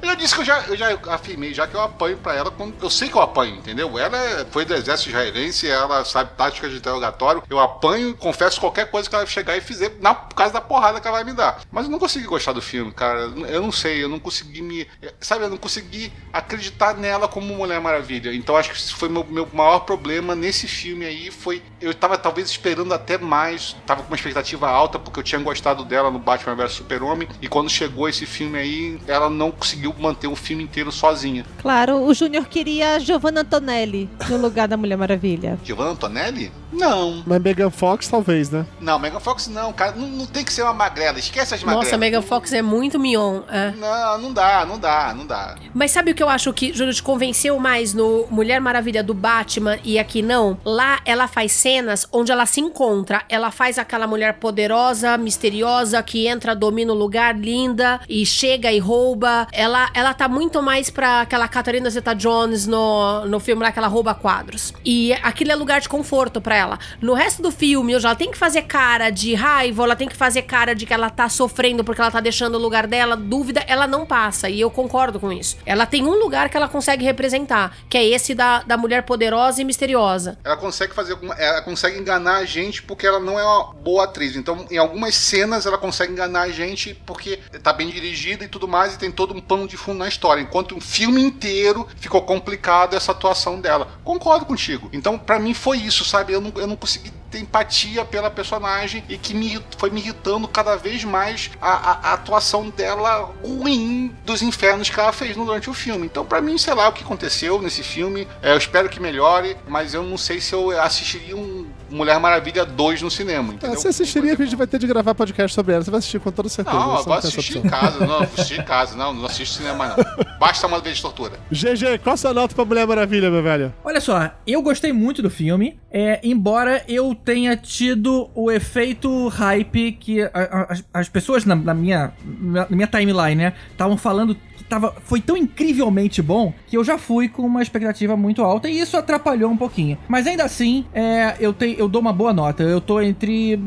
Eu já disse que eu já, eu já afirmei, já que eu apanho pra ela quando. Eu sei que eu apanho, entendeu? Ela é- foi do exército israelense, ela sabe tática de interrogatório. Eu apanho confesso qualquer coisa que ela chegar e fizer na, por causa da porrada que ela vai me dar. Mas eu não consegui gostar do filme, cara. Eu não sei, eu não consegui me. Sabe, eu não consegui acreditar nela como Mulher Maravilha. Então acho que esse foi meu, meu maior problema nesse filme aí. Foi. Eu tava talvez esperando até mais, tava com uma expectativa alta, porque eu tinha gostado dela no Batman vs Super-Homem. E quando chegou esse filme aí, ela não conseguiu manter o filme inteiro sozinha. Claro, o Júnior queria a Giovanna Antonelli no lugar da Mulher Maravilha. Giovanna Antonelli? Não. Mas Megan Fox, talvez, né? Não, Megan Fox não, cara. Não, não tem que ser uma magrela. Esquece as magrelas. Nossa, Megan Fox é muito mignon. é. Não, não dá, não dá, não dá. Mas sabe o que eu acho que, Júlio, te convenceu mais no Mulher Maravilha do Batman e aqui não? Lá ela faz cenas onde ela se encontra. Ela faz aquela mulher poderosa, misteriosa, que entra, domina o lugar, linda, e chega e rouba. Ela, ela tá muito mais pra aquela Catherine Zeta-Jones no, no filme lá que ela rouba quadros. E aquilo é lugar de conforto pra ela. No resto do filme, ela tem que fazer cara de raiva, ela tem que fazer cara de que ela tá sofrendo porque ela tá deixando o lugar dela. Dúvida, ela não passa. E eu concordo com isso. Ela tem um lugar que ela consegue representar, que é esse da, da mulher poderosa e misteriosa. Ela consegue fazer. Ela consegue enganar a gente porque ela não é uma boa atriz. Então, em algumas cenas, ela consegue enganar a gente porque tá bem dirigida e tudo mais, e tem todo um pano de fundo na história. Enquanto um filme inteiro ficou complicado essa atuação dela. Concordo contigo. Então, pra mim foi isso, sabe? Eu não, eu não consegui ter empatia pela personagem e que me, foi me irritando cada vez mais a, a- a atuação dela ruim dos infernos que ela fez durante o filme. Então, pra mim, sei lá o que aconteceu nesse filme. É, eu espero que melhore, mas eu não sei se eu assistiria um Mulher Maravilha 2 no cinema. Ah, Entendeu? você assistiria que a gente vai ter de gravar podcast sobre ela. Você vai assistir com toda certeza. Não, eu vou assistir em casa. Não, assistir em casa. Não, não assisto cinema, não. Basta uma vez de tortura. GG, qual a sua nota pra Mulher Maravilha, meu velho? Olha só, eu gostei muito do filme, é, embora eu tenha tido o efeito hype que a- a- as, as pessoas na, na minha, na minha timeline, né, estavam falando tava, foi tão incrivelmente bom que eu já fui com uma expectativa muito alta e isso atrapalhou um pouquinho. Mas ainda assim, é, eu, tenho, eu dou uma boa nota. Eu tô entre.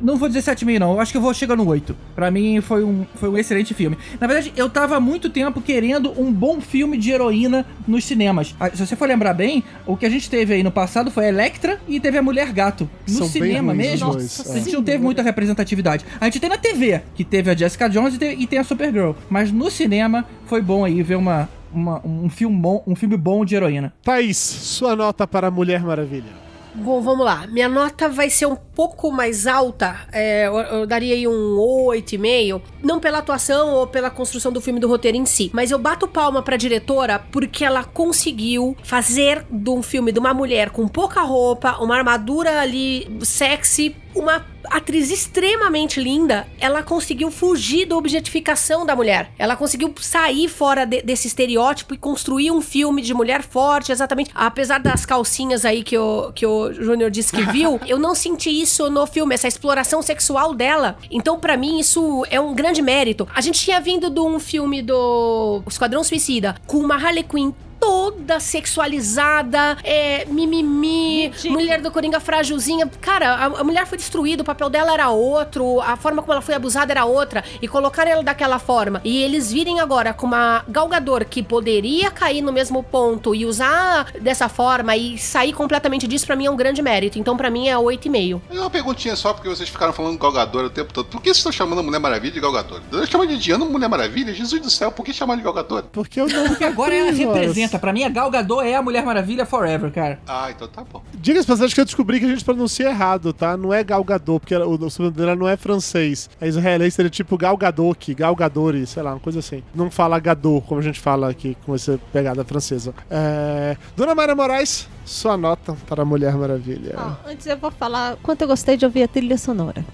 Não vou dizer 7,5 não, eu acho que eu vou chegar no 8. Pra mim foi um, foi um excelente filme. Na verdade, eu tava há muito tempo querendo um bom filme de heroína nos cinemas. Ah, Se você for lembrar bem, o que a gente teve aí no passado foi a Electra e teve a Mulher Gato. No São cinema mesmo, dois, a é. gente não teve muita representatividade. A gente tem na TV, que teve a Jessica Jones e, te- e tem a Supergirl. Mas no cinema foi bom aí ver uma, uma- um, filme bom, um filme bom de heroína. Thaís, sua nota para Mulher Maravilha. Bom, vamos lá. Minha nota vai ser um pouco mais alta. É, eu, eu daria aí um 8,5. Não pela atuação ou pela construção do filme do roteiro em si. Mas eu bato palma pra diretora porque ela conseguiu fazer de um filme de uma mulher com pouca roupa, uma armadura ali sexy, uma atriz extremamente linda, ela conseguiu fugir da objetificação da mulher. Ela conseguiu sair fora de- desse estereótipo e construir um filme de mulher forte, exatamente. Apesar das calcinhas aí que o, que o Júnior disse que viu, eu não senti isso no filme, essa exploração sexual dela. Então, pra mim, isso é um grande mérito. A gente tinha vindo de um filme do Esquadrão Suicida com uma Harley Quinn toda sexualizada, é, mimimi, Ridículo. mulher do Coringa frágilzinha. Cara, a, a mulher foi destruída, o papel dela era outro, a forma como ela foi abusada era outra. E colocar ela daquela forma. E eles virem agora com uma galgador que poderia cair no mesmo ponto e usar dessa forma e sair completamente disso, pra mim é um grande mérito. Então, pra mim, é 8,5. Mas Uma perguntinha só, porque vocês ficaram falando Galgador o tempo todo. Por que vocês estão chamando a Mulher Maravilha de Galgador? Eu chamo de Diana Mulher Maravilha? Jesus do céu, por que chamar de Galgador? Porque eu não. Porque agora ela representa, pra mim a Gal Gadot é a Mulher Maravilha forever, cara. Ah, então tá bom. Diga as passagens que eu descobri que a gente pronuncia errado, tá? Não é Galgador, porque o, o sobrenome dela não é francês. É israelense, seria tipo Galgadoc, Galgadori, sei lá, uma coisa assim. Não fala Gador, como a gente fala aqui com essa pegada francesa. É... Dona Mayra Moraes, sua nota para Mulher Maravilha. Ó, antes eu vou falar quanto eu gostei de ouvir a trilha sonora.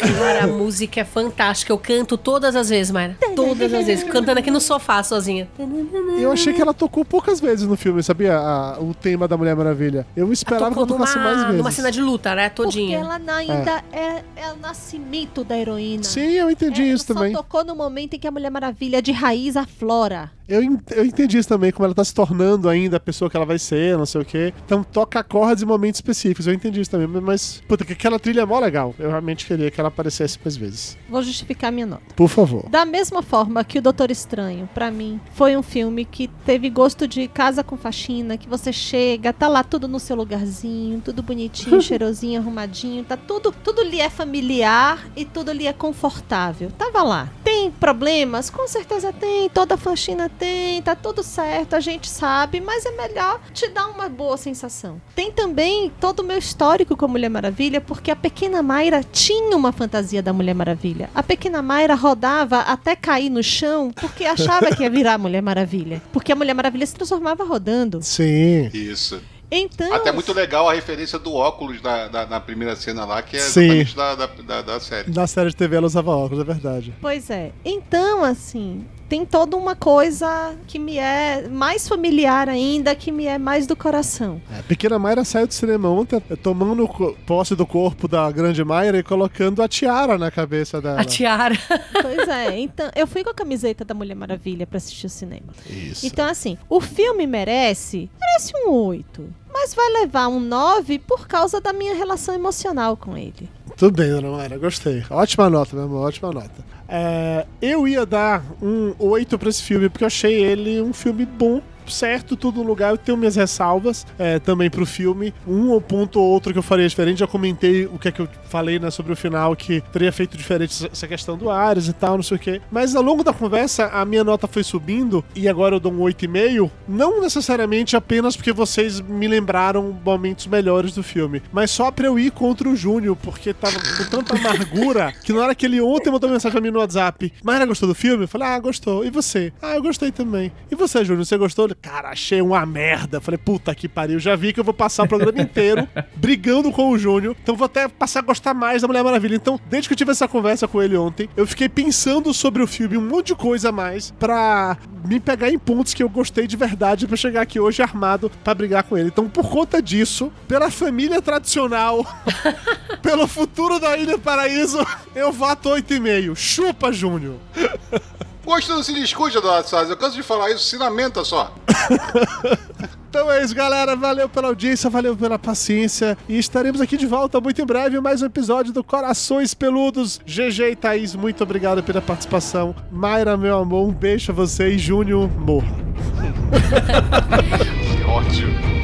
Cara, a música é fantástica. Eu canto todas as vezes, Mayra. Todas as vezes. Cantando aqui no sofá sozinha. Eu achei achei que ela tocou poucas vezes no filme, sabia? A- o tema da Mulher Maravilha. Eu esperava que Tocou ela tocasse mais numa, vezes. numa cena de luta, né? Porque Todinha. ela na- ainda é. É, o nascimento da heroína. Sim, eu entendi É, isso só também. tocou no momento em que a Mulher Maravilha de raiz aflora. Eu, eu entendi isso também, como ela tá se tornando ainda a pessoa que ela vai ser, não sei o quê. Então toca acordes em momentos específicos. Eu entendi isso também. Mas, puta, que aquela trilha é mó legal. Eu realmente queria que ela aparecesse mais vezes. Vou justificar minha nota. Por favor. Da mesma forma que o Doutor Estranho, pra mim, foi um filme que teve gosto de casa com faxina, que você chega, tá lá tudo no seu lugarzinho, tudo bonitinho, cheirosinho, arrumadinho, tá tudo, tudo lhe é familiar e tudo lhe é confortável. Tava lá. Tem problemas? Com certeza tem, toda faxina tem, tá tudo certo, a gente sabe, mas é melhor te dar uma boa sensação. Tem também todo o meu histórico com a Mulher Maravilha, porque a pequena Mayra tinha uma fantasia da Mulher Maravilha. A pequena Mayra rodava até cair no chão porque achava que ia virar a Mulher Maravilha. Porque a Mulher Maravilha se transformava rodando. Sim. Isso. Então. Até muito legal a referência do óculos da, da- na primeira cena lá, que é Sim. exatamente da, da, da, da série. Na série de TV ela usava óculos, é verdade. Pois é. Então, assim, tem toda uma coisa que me é mais familiar ainda, que me é mais do coração. A pequena Mayra saiu do cinema ontem, eh, tomando posse do corpo da grande Mayra e colocando a tiara na cabeça dela. A tiara. Pois é. Então, eu fui com a camiseta da Mulher Maravilha pra assistir o cinema. Isso. Então, assim, o filme merece, merece um 8. Mas vai levar um 9 por causa da minha relação emocional com ele. Tudo bem, dona Mayra, gostei. Ótima nota, meu amor, ótima nota. É, eu ia dar um 8 pra esse filme, porque eu achei ele um filme bom. Certo, tudo no lugar. Eu tenho minhas ressalvas é, também pro filme. Um ponto ou outro que eu faria diferente. Já comentei o que é que eu falei né, sobre o final, que teria feito diferente essa questão do Ares e tal, não sei o quê. Mas ao longo da conversa, a minha nota foi subindo e agora eu dou um 8,5. Não necessariamente apenas porque vocês me lembraram momentos melhores do filme, mas só pra eu ir contra o Júnior, porque tava com tanta amargura que na hora que ele ontem mandou mensagem pra mim no WhatsApp: Mayra gostou do filme? Eu falei: Ah, gostou. E você? Ah, eu gostei também. E você, Júnior, você gostou? Cara, achei uma merda. Falei: Puta que pariu, já vi que eu vou passar o programa inteiro brigando com o Júnior, então vou até passar a gostar mais da Mulher Maravilha. Então, desde que eu tive essa conversa com ele ontem, eu fiquei pensando sobre o filme, um monte de coisa a mais, pra me pegar em pontos que eu gostei de verdade pra chegar aqui hoje armado pra brigar com ele. Então, por conta disso, pela família tradicional, pelo futuro da Ilha Paraíso, eu voto 8,5. Chupa, Júnior. Gosto não se discute, Eduardo Salles. Eu canso de falar isso, se lamenta só. Então é isso, galera. Valeu pela audiência, valeu pela paciência. E estaremos aqui de volta muito em breve. Mais um episódio do Corações Peludos. GG e Thaís, muito obrigado pela participação. Mayra, meu amor, um beijo a você e Júnior, morra. Que ótimo.